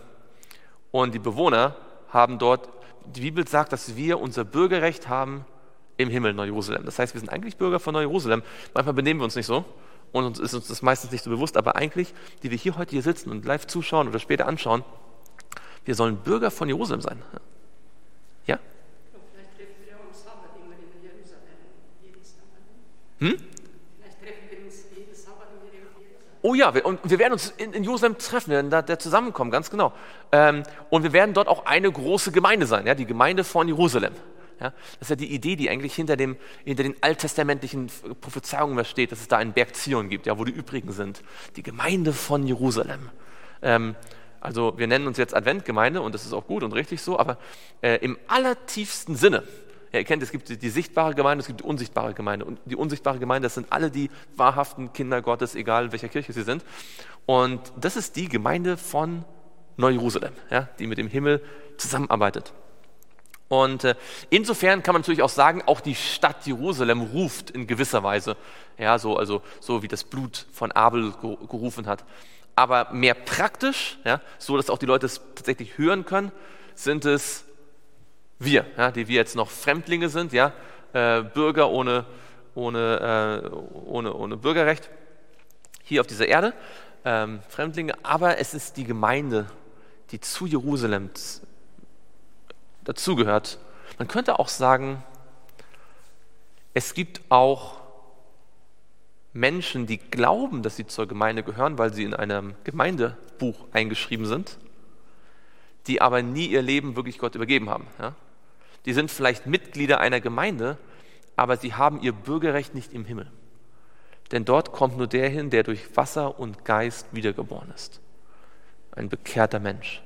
Und die Bewohner haben dort, die Bibel sagt, dass wir unser Bürgerrecht haben im Himmel Neu-Jerusalem. Das heißt, wir sind eigentlich Bürger von Neu-Jerusalem. Manchmal benehmen wir uns nicht so und uns ist uns das meistens nicht so bewusst, aber eigentlich, die wir hier heute hier sitzen und live zuschauen oder später anschauen, wir sollen Bürger von Jerusalem sein. Ja? Vielleicht treffen wir uns Sabbat immer in Jerusalem. Hm? Oh ja, wir, und wir werden uns in, in Jerusalem treffen, wir werden da, da zusammenkommen, ganz genau. Ähm, und wir werden dort auch eine große Gemeinde sein, ja, die Gemeinde von Jerusalem. Ja, das ist ja die Idee, die eigentlich hinter, dem, hinter den alttestamentlichen Prophezeiungen steht, dass es da einen Berg Zion gibt, ja, wo die übrigen sind. Die Gemeinde von Jerusalem. Ähm, also wir nennen uns jetzt Adventgemeinde und das ist auch gut und richtig so, aber äh, im allertiefsten Sinne, ja, ihr kennt, es gibt die, die, sichtbare Gemeinde, es gibt die unsichtbare Gemeinde. Und die unsichtbare Gemeinde, das sind alle die wahrhaften Kinder Gottes, egal in welcher Kirche sie sind. Und das ist die Gemeinde von Neu-Jerusalem, ja, die mit dem Himmel zusammenarbeitet. Und äh, insofern kann man natürlich auch sagen, auch die Stadt Jerusalem ruft in gewisser Weise, ja, so, also, so wie das Blut von Abel gerufen hat. Aber mehr praktisch, ja, so dass auch die Leute es tatsächlich hören können, sind es wir, ja, die wir jetzt noch Fremdlinge sind, ja, äh, Bürger ohne, ohne, äh, ohne, ohne Bürgerrecht hier auf dieser Erde, ähm, Fremdlinge, aber es ist die Gemeinde, die zu Jerusalem dazugehört. Man könnte auch sagen, es gibt auch Menschen, die glauben, dass sie zur Gemeinde gehören, weil sie in einem Gemeindebuch eingeschrieben sind, die aber nie ihr Leben wirklich Gott übergeben haben. Ja? Die sind vielleicht Mitglieder einer Gemeinde, aber sie haben ihr Bürgerrecht nicht im Himmel. Denn dort kommt nur der hin, der durch Wasser und Geist wiedergeboren ist. Ein bekehrter Mensch.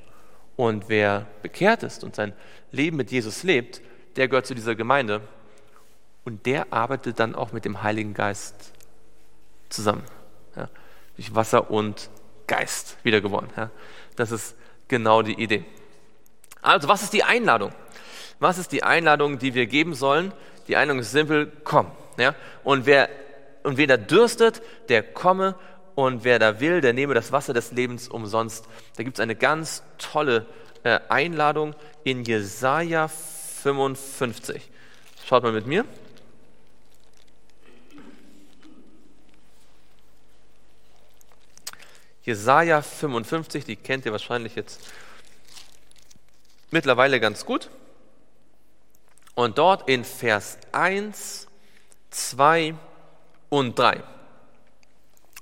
Und wer bekehrt ist und sein Leben mit Jesus lebt, der gehört zu dieser Gemeinde und der arbeitet dann auch mit dem Heiligen Geist zusammen. Ja, durch Wasser und Geist wiedergeboren. Ja, das ist genau die Idee. Also, was ist die Einladung? Was ist die Einladung, die wir geben sollen? Die Einladung ist simpel, komm. Ja? Und, wer, und wer da dürstet, der komme und wer da will, der nehme das Wasser des Lebens umsonst. Da gibt es eine ganz tolle äh, Einladung in Jesaja 55. Schaut mal mit mir. Jesaja 55, die kennt ihr wahrscheinlich jetzt mittlerweile ganz gut. Und dort in Vers 1, 2 und 3.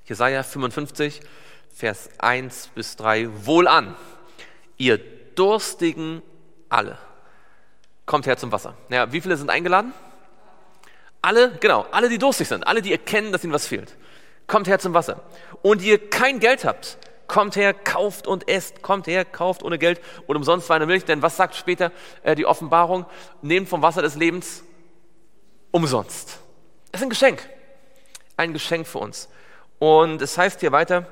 Jesaja 55, Vers 1 bis 3. Wohlan, ihr Durstigen alle. Kommt her zum Wasser. Ja, wie viele sind eingeladen? Alle, genau, alle, die durstig sind, alle, die erkennen, dass ihnen was fehlt. Kommt her zum Wasser. Und ihr kein Geld habt, Kommt her, kauft und esst. Kommt her, kauft ohne Geld und umsonst Wein Milch. Denn was sagt später äh, die Offenbarung? Nehmt vom Wasser des Lebens umsonst. Es ist ein Geschenk. Ein Geschenk für uns. Und es heißt hier weiter,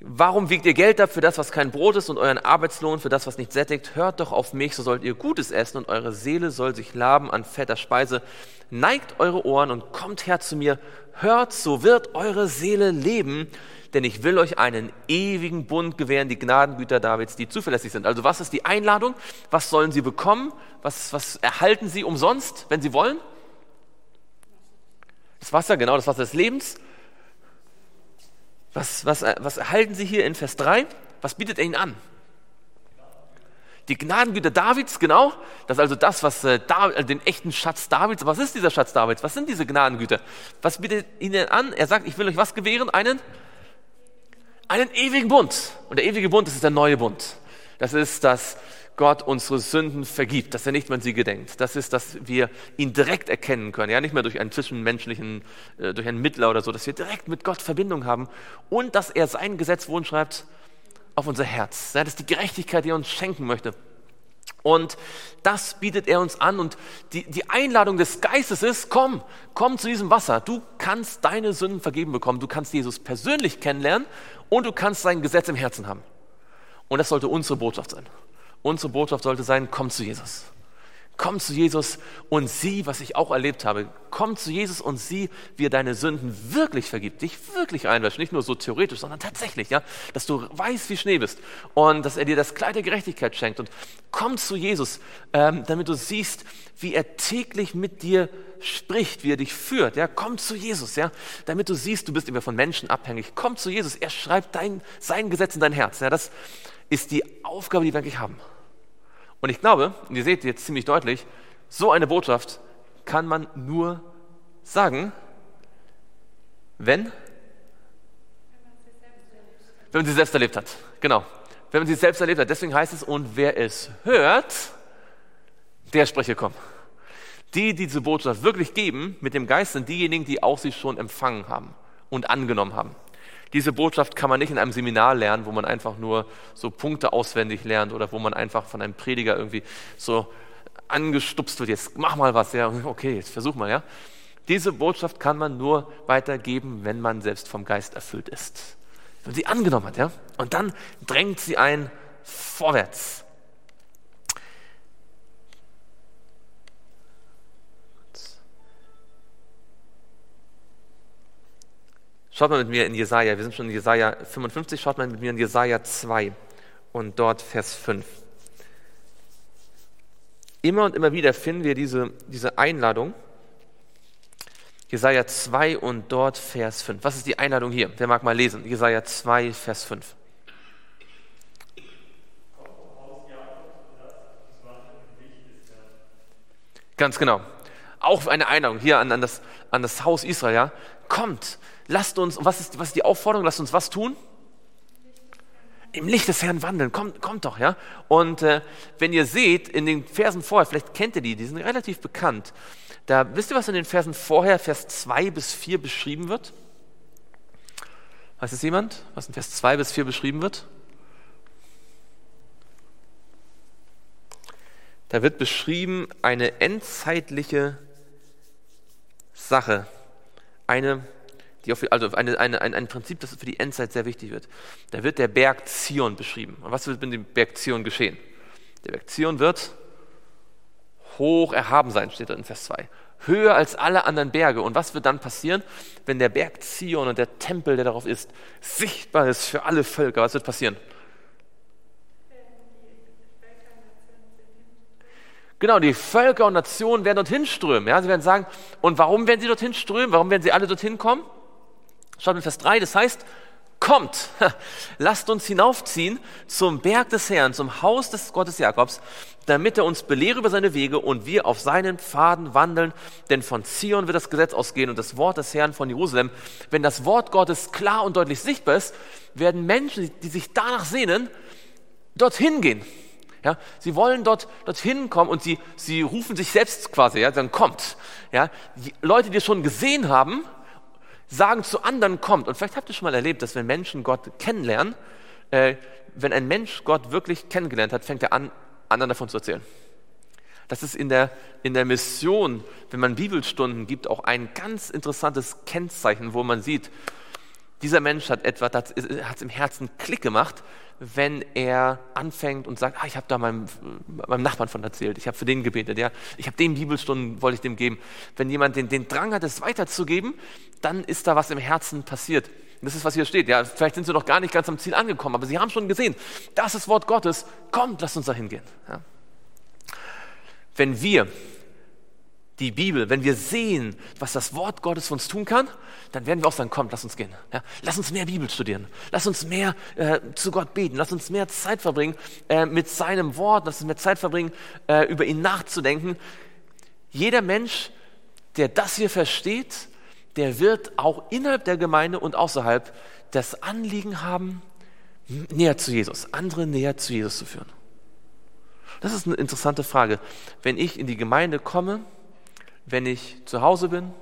Warum wiegt ihr Geld ab für das, was kein Brot ist und euren Arbeitslohn für das, was nicht sättigt? Hört doch auf mich, so sollt ihr Gutes essen und eure Seele soll sich laben an fetter Speise. Neigt eure Ohren und kommt her zu mir. Hört, so wird eure Seele leben, denn ich will euch einen ewigen Bund gewähren, die Gnadengüter Davids, die zuverlässig sind. Also was ist die Einladung? Was sollen sie bekommen? Was, was erhalten sie umsonst, wenn sie wollen? Das Wasser, genau, das Wasser des Lebens. Was, was, was erhalten sie hier in Vers 3? Was bietet er ihnen an? Die Gnadengüter Davids, genau. Das ist also das, was äh, da, äh, den echten Schatz Davids. Was ist dieser Schatz Davids? Was sind diese Gnadengüter? Was bietet ihnen an? Er sagt, ich will euch was gewähren? Einen? Einen ewigen Bund. Und der ewige Bund, das ist der neue Bund. Das ist das Gott unsere Sünden vergibt, dass er nicht mehr an sie gedenkt. Das ist, dass wir ihn direkt erkennen können, ja, nicht mehr durch einen zwischenmenschlichen, äh, durch einen Mittler oder so, dass wir direkt mit Gott Verbindung haben und dass er sein Gesetz wohnschreibt auf unser Herz. Ja, das ist die Gerechtigkeit, die er uns schenken möchte. Und das bietet er uns an und die, die Einladung des Geistes ist, komm, komm zu diesem Wasser. Du kannst deine Sünden vergeben bekommen, du kannst Jesus persönlich kennenlernen und du kannst sein Gesetz im Herzen haben. Und das sollte unsere Botschaft sein. Unsere Botschaft sollte sein, komm zu Jesus. Komm zu Jesus und sieh, was ich auch erlebt habe. Komm zu Jesus und sieh, wie er deine Sünden wirklich vergibt, dich wirklich einwäscht, nicht nur so theoretisch, sondern tatsächlich, ja, dass du weißt, wie Schnee bist und dass er dir das Kleid der Gerechtigkeit schenkt. Und komm zu Jesus, ähm, damit du siehst, wie er täglich mit dir spricht, wie er dich führt. Ja, komm zu Jesus, ja, damit du siehst, du bist immer von Menschen abhängig. Komm zu Jesus, er schreibt dein, sein Gesetz in dein Herz. Ja, das ist die Aufgabe, die wir eigentlich haben. Und ich glaube, und ihr seht jetzt ziemlich deutlich, so eine Botschaft kann man nur sagen, wenn? Wenn man sie selbst erlebt hat. Genau. Wenn man sie selbst erlebt hat. Deswegen heißt es, und wer es hört, der spreche komm. Die, die diese Botschaft wirklich geben, mit dem Geist sind diejenigen, die auch sie schon empfangen haben und angenommen haben. Diese Botschaft kann man nicht in einem Seminar lernen, wo man einfach nur so Punkte auswendig lernt oder wo man einfach von einem Prediger irgendwie so angestupst wird. Jetzt mach mal was, ja, okay, jetzt versuch mal, ja. Diese Botschaft kann man nur weitergeben, wenn man selbst vom Geist erfüllt ist. Wenn sie angenommen hat, ja. Und dann drängt sie ein vorwärts. Schaut mal mit mir in Jesaja, wir sind schon in Jesaja 55, schaut mal mit mir in Jesaja 2 und dort Vers 5. Immer und immer wieder finden wir diese, diese Einladung. Jesaja 2 und dort Vers 5. Was ist die Einladung hier? Wer mag mal lesen? Jesaja 2, Vers 5. Ganz genau. Auch eine Einladung hier an, an, das, an das Haus Israel. Kommt, lasst uns, was ist, was ist die Aufforderung? Lasst uns was tun? Im Licht des Herrn wandeln, kommt, kommt doch, ja. Und äh, wenn ihr seht, in den Versen vorher, vielleicht kennt ihr die, die sind relativ bekannt. Da wisst ihr, was in den Versen vorher, Vers 2 bis 4 beschrieben wird? Weiß es jemand, was in Vers 2 bis 4 beschrieben wird? Da wird beschrieben eine endzeitliche Sache, eine die auf, also eine, eine, ein, ein Prinzip, das für die Endzeit sehr wichtig wird. Da wird der Berg Zion beschrieben. Und was wird mit dem Berg Zion geschehen? Der Berg Zion wird hoch erhaben sein, steht da in Vers 2. Höher als alle anderen Berge. Und was wird dann passieren, wenn der Berg Zion und der Tempel, der darauf ist, sichtbar ist für alle Völker? Was wird passieren? Genau, die Völker und Nationen werden dorthin strömen. Ja? Sie werden sagen, und warum werden sie dorthin strömen? Warum werden sie alle dorthin kommen? Schaut in Vers 3, das heißt, kommt, (laughs) lasst uns hinaufziehen zum Berg des Herrn, zum Haus des Gottes Jakobs, damit er uns belehre über seine Wege und wir auf seinen Pfaden wandeln. Denn von Zion wird das Gesetz ausgehen und das Wort des Herrn von Jerusalem. Wenn das Wort Gottes klar und deutlich sichtbar ist, werden Menschen, die sich danach sehnen, dorthin gehen. Ja, sie wollen dort dorthin kommen und sie, sie rufen sich selbst quasi, ja, dann kommt. Ja, die Leute, die es schon gesehen haben, sagen zu anderen kommt. Und vielleicht habt ihr schon mal erlebt, dass wenn Menschen Gott kennenlernen, äh, wenn ein Mensch Gott wirklich kennengelernt hat, fängt er an, anderen davon zu erzählen. Das ist in der, in der Mission, wenn man Bibelstunden gibt, auch ein ganz interessantes Kennzeichen, wo man sieht, dieser Mensch hat etwa, hat es im Herzen Klick gemacht, wenn er anfängt und sagt, ah, ich habe da meinem, meinem Nachbarn von erzählt, ich habe für den gebetet, ja, ich habe dem Bibelstunden, wollte ich dem geben. Wenn jemand den, den Drang hat, es weiterzugeben, dann ist da was im Herzen passiert. das ist, was hier steht. Ja, vielleicht sind sie noch gar nicht ganz am Ziel angekommen, aber sie haben schon gesehen, das ist Wort Gottes. Kommt, lasst uns da hingehen. Ja. Wenn wir die Bibel, wenn wir sehen, was das Wort Gottes für uns tun kann, dann werden wir auch sagen, komm, lass uns gehen. Ja, lass uns mehr Bibel studieren. Lass uns mehr äh, zu Gott beten. Lass uns mehr Zeit verbringen äh, mit seinem Wort. Lass uns mehr Zeit verbringen, äh, über ihn nachzudenken. Jeder Mensch, der das hier versteht, der wird auch innerhalb der Gemeinde und außerhalb das Anliegen haben, näher zu Jesus, andere näher zu Jesus zu führen. Das ist eine interessante Frage. Wenn ich in die Gemeinde komme, wenn ich zu Hause bin,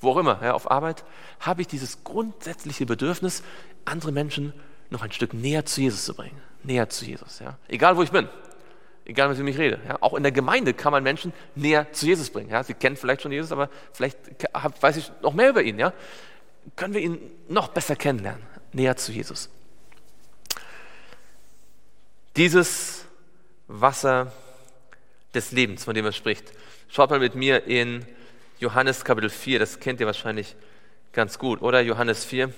wo auch immer, ja, auf Arbeit, habe ich dieses grundsätzliche Bedürfnis, andere Menschen noch ein Stück näher zu Jesus zu bringen. Näher zu Jesus. Ja. Egal, wo ich bin. Egal, mit wem ich rede. Ja. Auch in der Gemeinde kann man Menschen näher zu Jesus bringen. Ja. Sie kennen vielleicht schon Jesus, aber vielleicht weiß ich noch mehr über ihn. Ja. Können wir ihn noch besser kennenlernen. Näher zu Jesus. Dieses Wasser des Lebens, von dem er spricht, Schaut mal mit mir in Johannes Kapitel 4, das kennt ihr wahrscheinlich ganz gut, oder? Johannes 4.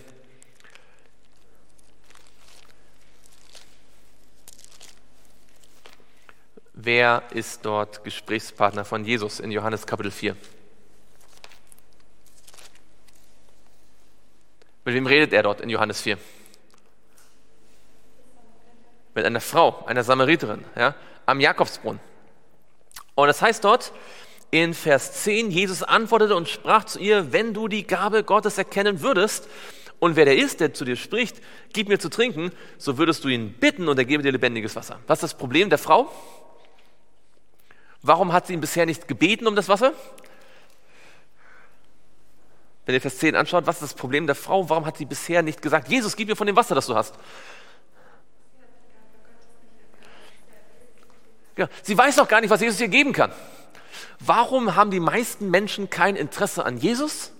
Wer ist dort Gesprächspartner von Jesus in Johannes Kapitel 4? Mit wem redet er dort in Johannes 4? Mit einer Frau, einer Samariterin, ja, am Jakobsbrunnen. Und das heißt dort, in Vers 10, Jesus antwortete und sprach zu ihr, wenn du die Gabe Gottes erkennen würdest, und wer der ist, der zu dir spricht, gib mir zu trinken, so würdest du ihn bitten und er gebe dir lebendiges Wasser. Was ist das Problem der Frau? Warum hat sie ihn bisher nicht gebeten um das Wasser? Wenn ihr Vers 10 anschaut, was ist das Problem der Frau? Warum hat sie bisher nicht gesagt, Jesus, gib mir von dem Wasser, das du hast? Ja, sie weiß noch gar nicht, was Jesus ihr geben kann. Warum haben die meisten Menschen kein Interesse an Jesus?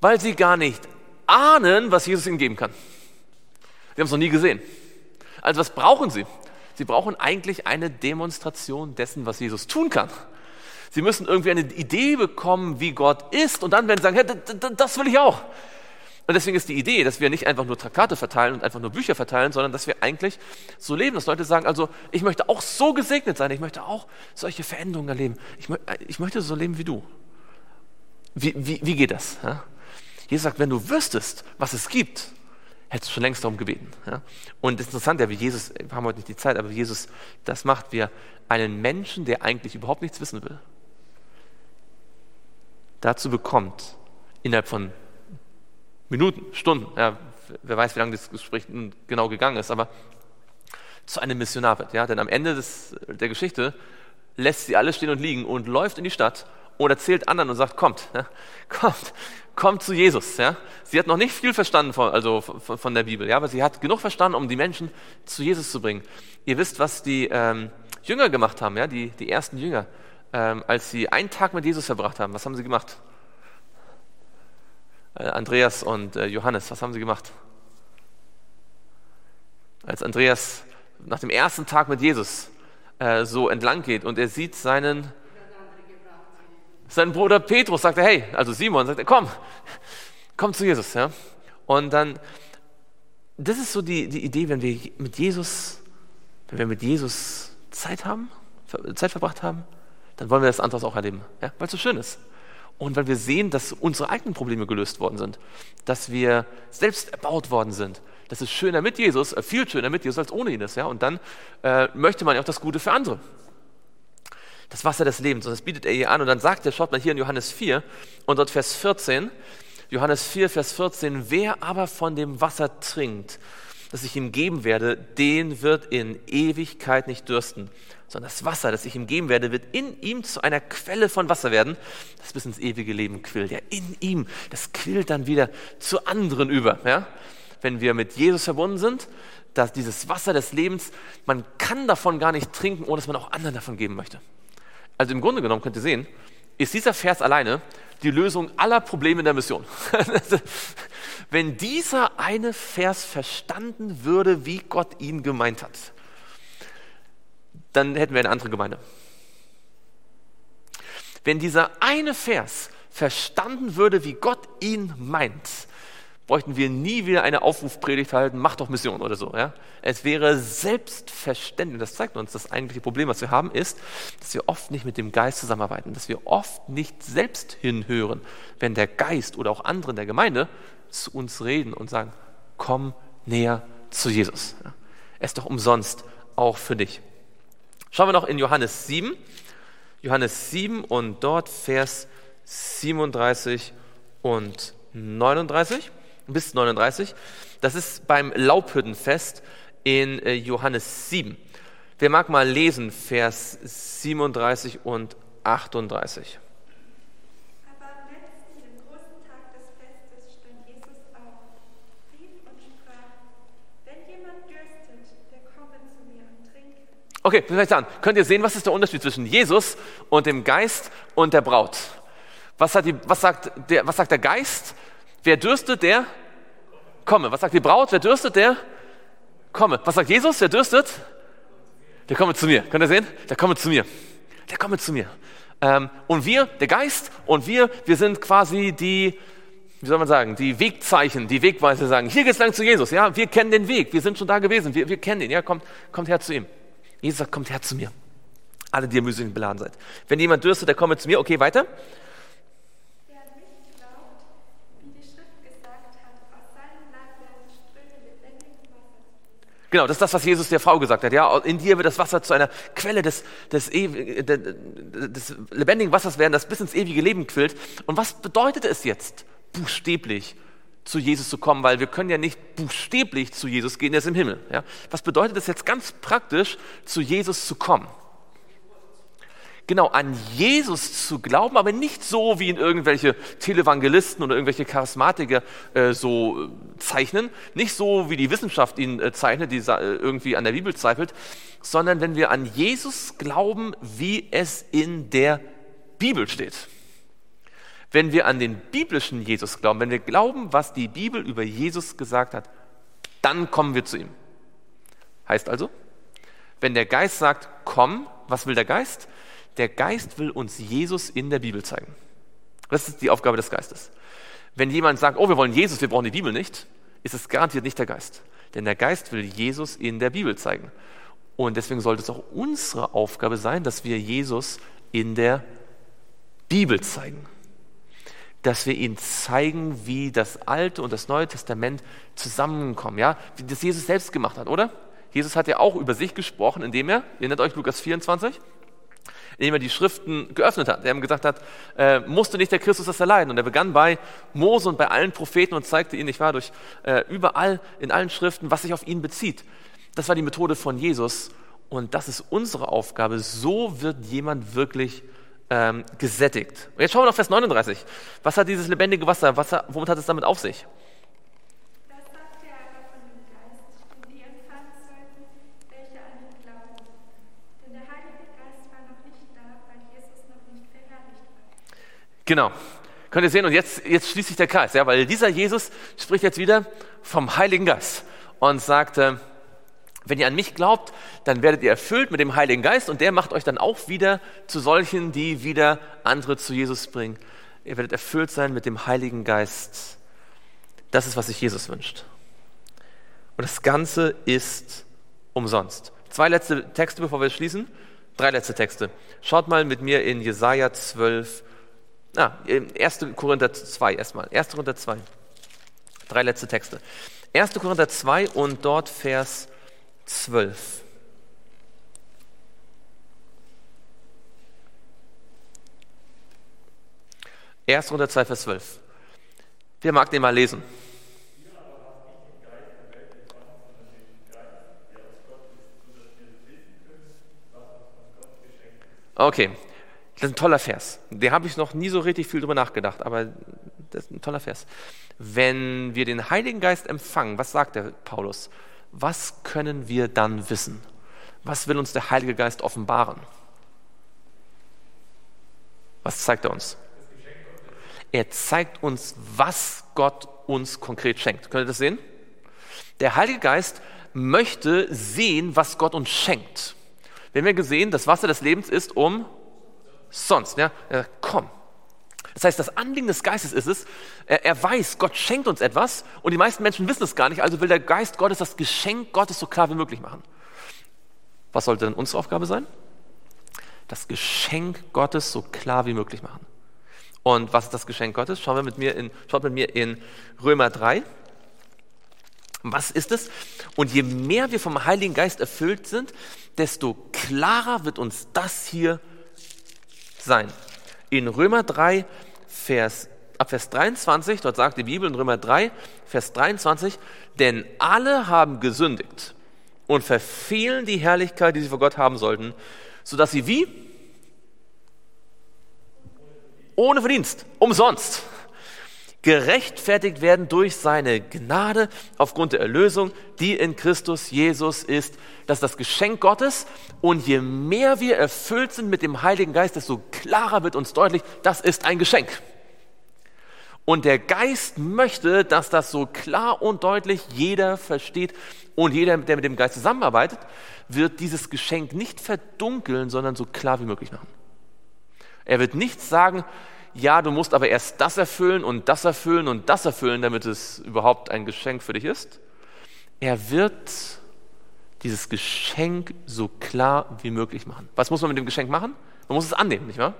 Weil sie gar nicht ahnen, was Jesus ihnen geben kann. Sie haben es noch nie gesehen. Also was brauchen sie? Sie brauchen eigentlich eine Demonstration dessen, was Jesus tun kann. Sie müssen irgendwie eine Idee bekommen, wie Gott ist und dann werden sie sagen, hey, das will ich auch. Und deswegen ist die Idee, dass wir nicht einfach nur Traktate verteilen und einfach nur Bücher verteilen, sondern dass wir eigentlich so leben, dass Leute sagen, also ich möchte auch so gesegnet sein, ich möchte auch solche Veränderungen erleben. Ich, ich möchte so leben wie du. Wie, wie, wie geht das? Ja? Jesus sagt, wenn du wüsstest, was es gibt, hättest du schon längst darum gebeten. Ja? Und es ist interessant, ja, wie Jesus, wir haben heute nicht die Zeit, aber wie Jesus das macht, wir einen Menschen, der eigentlich überhaupt nichts wissen will, dazu bekommt, innerhalb von Minuten, Stunden, ja, wer weiß, wie lange das Gespräch genau gegangen ist, aber zu einem Missionar wird. Ja? Denn am Ende des, der Geschichte lässt sie alles stehen und liegen und läuft in die Stadt und erzählt anderen und sagt, kommt, ja? (laughs) kommt, kommt zu Jesus. Ja? Sie hat noch nicht viel verstanden von, also von, von, der Bibel, ja? aber sie hat genug verstanden, um die Menschen zu Jesus zu bringen. Ihr wisst, was die ähm, Jünger gemacht haben, ja? die, die ersten Jünger ähm, als sie einen Tag mit Jesus verbracht haben, was haben sie gemacht? Äh, Andreas und äh, Johannes, was haben sie gemacht? Als Andreas nach dem ersten Tag mit Jesus äh, so entlang geht und er sieht seinen, seinen Bruder Petrus, sagt er, hey, also Simon, sagt er, komm, komm zu Jesus. Ja? Und dann, das ist so die, die Idee, wenn wir mit Jesus, wenn wir mit Jesus Zeit haben, Zeit verbracht haben, dann wollen wir das anderes auch erleben, ja? weil es so schön ist. Und weil wir sehen, dass unsere eigenen Probleme gelöst worden sind, dass wir selbst erbaut worden sind. Das ist schöner mit Jesus, äh, viel schöner mit Jesus als ohne ihn ist. Ja? Und dann äh, möchte man ja auch das Gute für andere. Das Wasser des Lebens. Und das bietet er ihr an. Und dann sagt er, schaut mal hier in Johannes 4 und dort Vers 14, Johannes 4, Vers 14, wer aber von dem Wasser trinkt, das ich ihm geben werde, den wird in Ewigkeit nicht dürsten sondern das Wasser, das ich ihm geben werde, wird in ihm zu einer Quelle von Wasser werden, das bis ins ewige Leben quillt. Ja, in ihm, das quillt dann wieder zu anderen über. Ja? Wenn wir mit Jesus verbunden sind, dass dieses Wasser des Lebens, man kann davon gar nicht trinken, ohne dass man auch anderen davon geben möchte. Also im Grunde genommen könnt ihr sehen, ist dieser Vers alleine die Lösung aller Probleme der Mission. (laughs) Wenn dieser eine Vers verstanden würde, wie Gott ihn gemeint hat, dann hätten wir eine andere Gemeinde. Wenn dieser eine Vers verstanden würde, wie Gott ihn meint, bräuchten wir nie wieder eine Aufrufpredigt halten, mach doch Mission oder so. Ja? Es wäre selbstverständlich, das zeigt uns, das eigentliche Problem, was wir haben, ist, dass wir oft nicht mit dem Geist zusammenarbeiten, dass wir oft nicht selbst hinhören, wenn der Geist oder auch andere in der Gemeinde zu uns reden und sagen, komm näher zu Jesus. Ja? Er ist doch umsonst auch für dich. Schauen wir noch in Johannes 7. Johannes 7 und dort Vers 37 und 39 bis 39. Das ist beim Laubhüttenfest in äh, Johannes 7. Wer mag mal lesen, Vers 37 und 38. Okay, vielleicht an. Könnt ihr sehen, was ist der Unterschied zwischen Jesus und dem Geist und der Braut? Was, die, was, sagt, der, was sagt der Geist? Wer dürstet, der komme. Was sagt die Braut? Wer dürstet, der komme. Was sagt Jesus? Wer dürstet? Der komme zu mir. Könnt ihr sehen? Der komme zu mir. Der komme zu mir. Ähm, und wir, der Geist und wir, wir sind quasi die, wie soll man sagen, die Wegzeichen, die Wegweise sagen, hier geht's lang zu Jesus, ja, wir kennen den Weg, wir sind schon da gewesen, wir, wir kennen ihn, ja, kommt, kommt her zu ihm. Jesus sagt, kommt her zu mir. Alle, die ihr mühselig beladen seid. Wenn jemand dürstet, der komme zu mir. Okay, weiter. Genau, das ist das, was Jesus der Frau gesagt hat. Ja, in dir wird das Wasser zu einer Quelle des, des, des, lebendigen Wassers werden, das bis ins ewige Leben quillt. Und was bedeutet es jetzt, buchstäblich zu Jesus zu kommen, weil wir können ja nicht buchstäblich zu Jesus gehen, der ist im Himmel. Ja? Was bedeutet es jetzt ganz praktisch, zu Jesus zu kommen? Genau an Jesus zu glauben, aber nicht so, wie ihn irgendwelche Televangelisten oder irgendwelche Charismatiker äh, so äh, zeichnen, nicht so, wie die Wissenschaft ihn äh, zeichnet, die äh, irgendwie an der Bibel zweifelt, sondern wenn wir an Jesus glauben, wie es in der Bibel steht. Wenn wir an den biblischen Jesus glauben, wenn wir glauben, was die Bibel über Jesus gesagt hat, dann kommen wir zu ihm. Heißt also, wenn der Geist sagt, komm, was will der Geist? Der Geist will uns Jesus in der Bibel zeigen. Das ist die Aufgabe des Geistes. Wenn jemand sagt, oh, wir wollen Jesus, wir brauchen die Bibel nicht, ist es garantiert nicht der Geist. Denn der Geist will Jesus in der Bibel zeigen. Und deswegen sollte es auch unsere Aufgabe sein, dass wir Jesus in der Bibel zeigen. Dass wir ihn zeigen, wie das Alte und das Neue Testament zusammenkommen. Ja? Wie das Jesus selbst gemacht hat, oder? Jesus hat ja auch über sich gesprochen, indem er, erinnert euch Lukas 24, indem er die Schriften geöffnet hat. Er gesagt hat, äh, musste nicht der Christus das erleiden. Und er begann bei Mose und bei allen Propheten und zeigte ihnen, ich war durch äh, überall in allen Schriften, was sich auf ihn bezieht. Das war die Methode von Jesus und das ist unsere Aufgabe. So wird jemand wirklich ähm, gesättigt. Und jetzt schauen wir auf Vers 39. Was hat dieses lebendige Wasser, was, womit hat es damit auf sich? Genau. Könnt ihr sehen, und jetzt, jetzt schließt sich der Kreis, ja, weil dieser Jesus spricht jetzt wieder vom Heiligen Geist und sagt, äh, wenn ihr an mich glaubt, dann werdet ihr erfüllt mit dem Heiligen Geist und der macht euch dann auch wieder zu solchen, die wieder andere zu Jesus bringen. Ihr werdet erfüllt sein mit dem Heiligen Geist. Das ist, was sich Jesus wünscht. Und das Ganze ist umsonst. Zwei letzte Texte, bevor wir schließen. Drei letzte Texte. Schaut mal mit mir in Jesaja 12, Ah, 1. Korinther 2 erstmal. 1. Korinther 2. Drei letzte Texte. 1. Korinther 2 und dort Vers 12. Erst Korinther 2, Vers 12. Wer mag den mal lesen? Okay, das ist ein toller Vers. Der habe ich noch nie so richtig viel drüber nachgedacht, aber das ist ein toller Vers. Wenn wir den Heiligen Geist empfangen, was sagt der Paulus? Was können wir dann wissen? Was will uns der Heilige Geist offenbaren? Was zeigt er uns? Er zeigt uns, was Gott uns konkret schenkt. Könnt ihr das sehen? Der Heilige Geist möchte sehen, was Gott uns schenkt. Wir haben ja gesehen, das Wasser des Lebens ist um sonst. Ja? Er sagt, komm. Das heißt, das Anliegen des Geistes ist es, er, er, weiß, Gott schenkt uns etwas und die meisten Menschen wissen es gar nicht, also will der Geist Gottes das Geschenk Gottes so klar wie möglich machen. Was sollte denn unsere Aufgabe sein? Das Geschenk Gottes so klar wie möglich machen. Und was ist das Geschenk Gottes? Schauen wir mit mir in, schaut mit mir in Römer 3. Was ist es? Und je mehr wir vom Heiligen Geist erfüllt sind, desto klarer wird uns das hier sein. In Römer 3, Vers, ab Vers 23, dort sagt die Bibel in Römer 3, Vers 23, denn alle haben gesündigt und verfehlen die Herrlichkeit, die sie vor Gott haben sollten, sodass sie wie? Ohne Verdienst, umsonst gerechtfertigt werden durch seine Gnade aufgrund der Erlösung, die in Christus Jesus ist. Das ist das Geschenk Gottes. Und je mehr wir erfüllt sind mit dem Heiligen Geist, desto klarer wird uns deutlich, das ist ein Geschenk. Und der Geist möchte, dass das so klar und deutlich jeder versteht. Und jeder, der mit dem Geist zusammenarbeitet, wird dieses Geschenk nicht verdunkeln, sondern so klar wie möglich machen. Er wird nicht sagen, ja, du musst aber erst das erfüllen und das erfüllen und das erfüllen, damit es überhaupt ein Geschenk für dich ist. Er wird dieses Geschenk so klar wie möglich machen. Was muss man mit dem Geschenk machen? Man muss es annehmen, nicht wahr?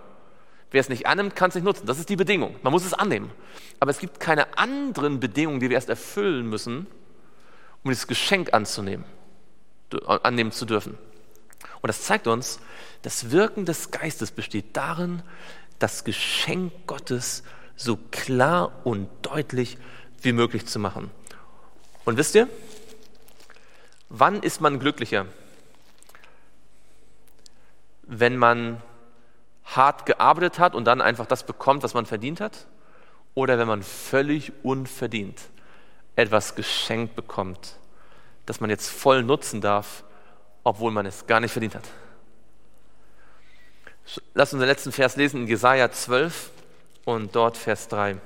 Wer es nicht annimmt, kann es nicht nutzen. Das ist die Bedingung. Man muss es annehmen. Aber es gibt keine anderen Bedingungen, die wir erst erfüllen müssen, um dieses Geschenk anzunehmen, annehmen zu dürfen. Und das zeigt uns, das Wirken des Geistes besteht darin, das Geschenk Gottes so klar und deutlich wie möglich zu machen. Und wisst ihr, wann ist man glücklicher? Wenn man hart gearbeitet hat und dann einfach das bekommt, was man verdient hat, oder wenn man völlig unverdient etwas geschenkt bekommt, das man jetzt voll nutzen darf, obwohl man es gar nicht verdient hat. Lass uns den letzten Vers lesen in Jesaja 12 und dort Vers 3.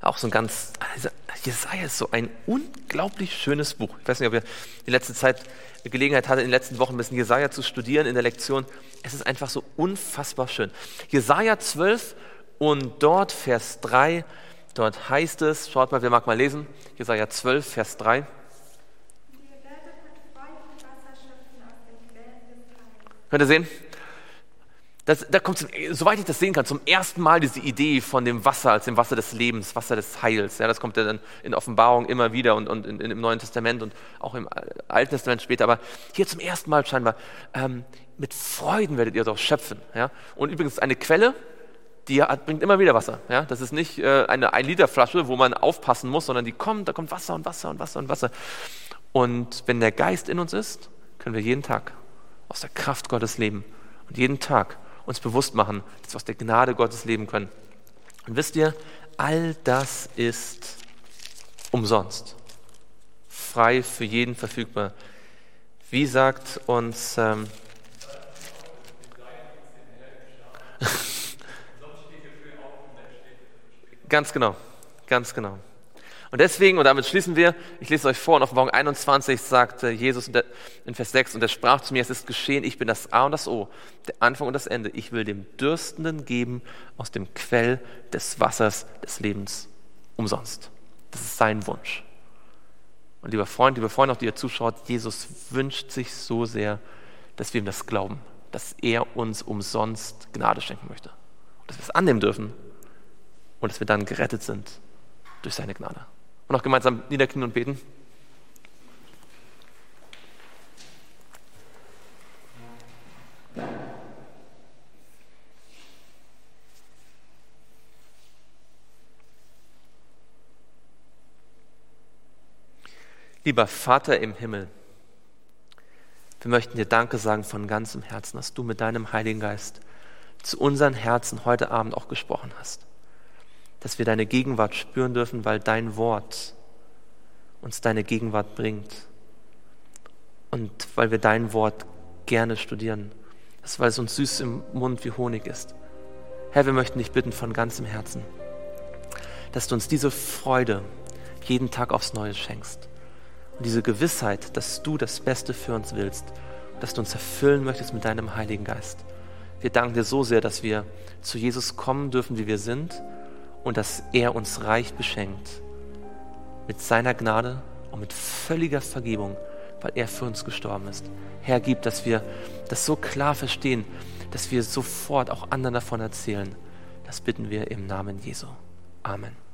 Auch so ein ganz, also Jesaja ist so ein unglaublich schönes Buch. Ich weiß nicht, ob ihr die letzte Zeit Gelegenheit hattet, in den letzten Wochen ein bisschen Jesaja zu studieren in der Lektion. Es ist einfach so unfassbar schön. Jesaja 12 und dort Vers 3, dort heißt es, schaut mal, wer mag mal lesen, Jesaja 12, Vers 3. Könnt ihr sehen? Das, da kommt, soweit ich das sehen kann, zum ersten Mal diese Idee von dem Wasser als dem Wasser des Lebens, Wasser des Heils. Ja, das kommt ja dann in Offenbarung immer wieder und, und in, in, im Neuen Testament und auch im Alten Testament später. Aber hier zum ersten Mal scheinbar, ähm, mit Freuden werdet ihr doch schöpfen. Ja? Und übrigens eine Quelle, die bringt immer wieder Wasser. Ja? Das ist nicht äh, eine 1-Liter-Flasche, wo man aufpassen muss, sondern die kommt, da kommt Wasser und Wasser und Wasser und Wasser. Und wenn der Geist in uns ist, können wir jeden Tag aus der Kraft Gottes leben. Und jeden Tag uns bewusst machen, dass wir aus der Gnade Gottes leben können. Und wisst ihr, all das ist umsonst, frei für jeden verfügbar. Wie sagt uns ähm, (laughs) ganz genau, ganz genau. Und deswegen, und damit schließen wir, ich lese euch vor, in Offenbarung 21 sagt Jesus in Vers 6, und er sprach zu mir, es ist geschehen, ich bin das A und das O, der Anfang und das Ende. Ich will dem Dürstenden geben aus dem Quell des Wassers des Lebens umsonst. Das ist sein Wunsch. Und lieber Freund, liebe Freunde, auch die ihr zuschaut, Jesus wünscht sich so sehr, dass wir ihm das glauben, dass er uns umsonst Gnade schenken möchte. Und dass wir es annehmen dürfen und dass wir dann gerettet sind durch seine Gnade. Und auch gemeinsam niederknien und beten. Lieber Vater im Himmel, wir möchten dir Danke sagen von ganzem Herzen, dass du mit deinem Heiligen Geist zu unseren Herzen heute Abend auch gesprochen hast dass wir deine Gegenwart spüren dürfen, weil dein Wort uns deine Gegenwart bringt. Und weil wir dein Wort gerne studieren. Das weil es uns süß im Mund wie Honig ist. Herr, wir möchten dich bitten von ganzem Herzen, dass du uns diese Freude jeden Tag aufs Neue schenkst. Und diese Gewissheit, dass du das Beste für uns willst, dass du uns erfüllen möchtest mit deinem Heiligen Geist. Wir danken dir so sehr, dass wir zu Jesus kommen dürfen, wie wir sind und dass er uns reich beschenkt mit seiner Gnade und mit völliger Vergebung, weil er für uns gestorben ist. Herr, gib, dass wir das so klar verstehen, dass wir sofort auch anderen davon erzählen. Das bitten wir im Namen Jesu. Amen.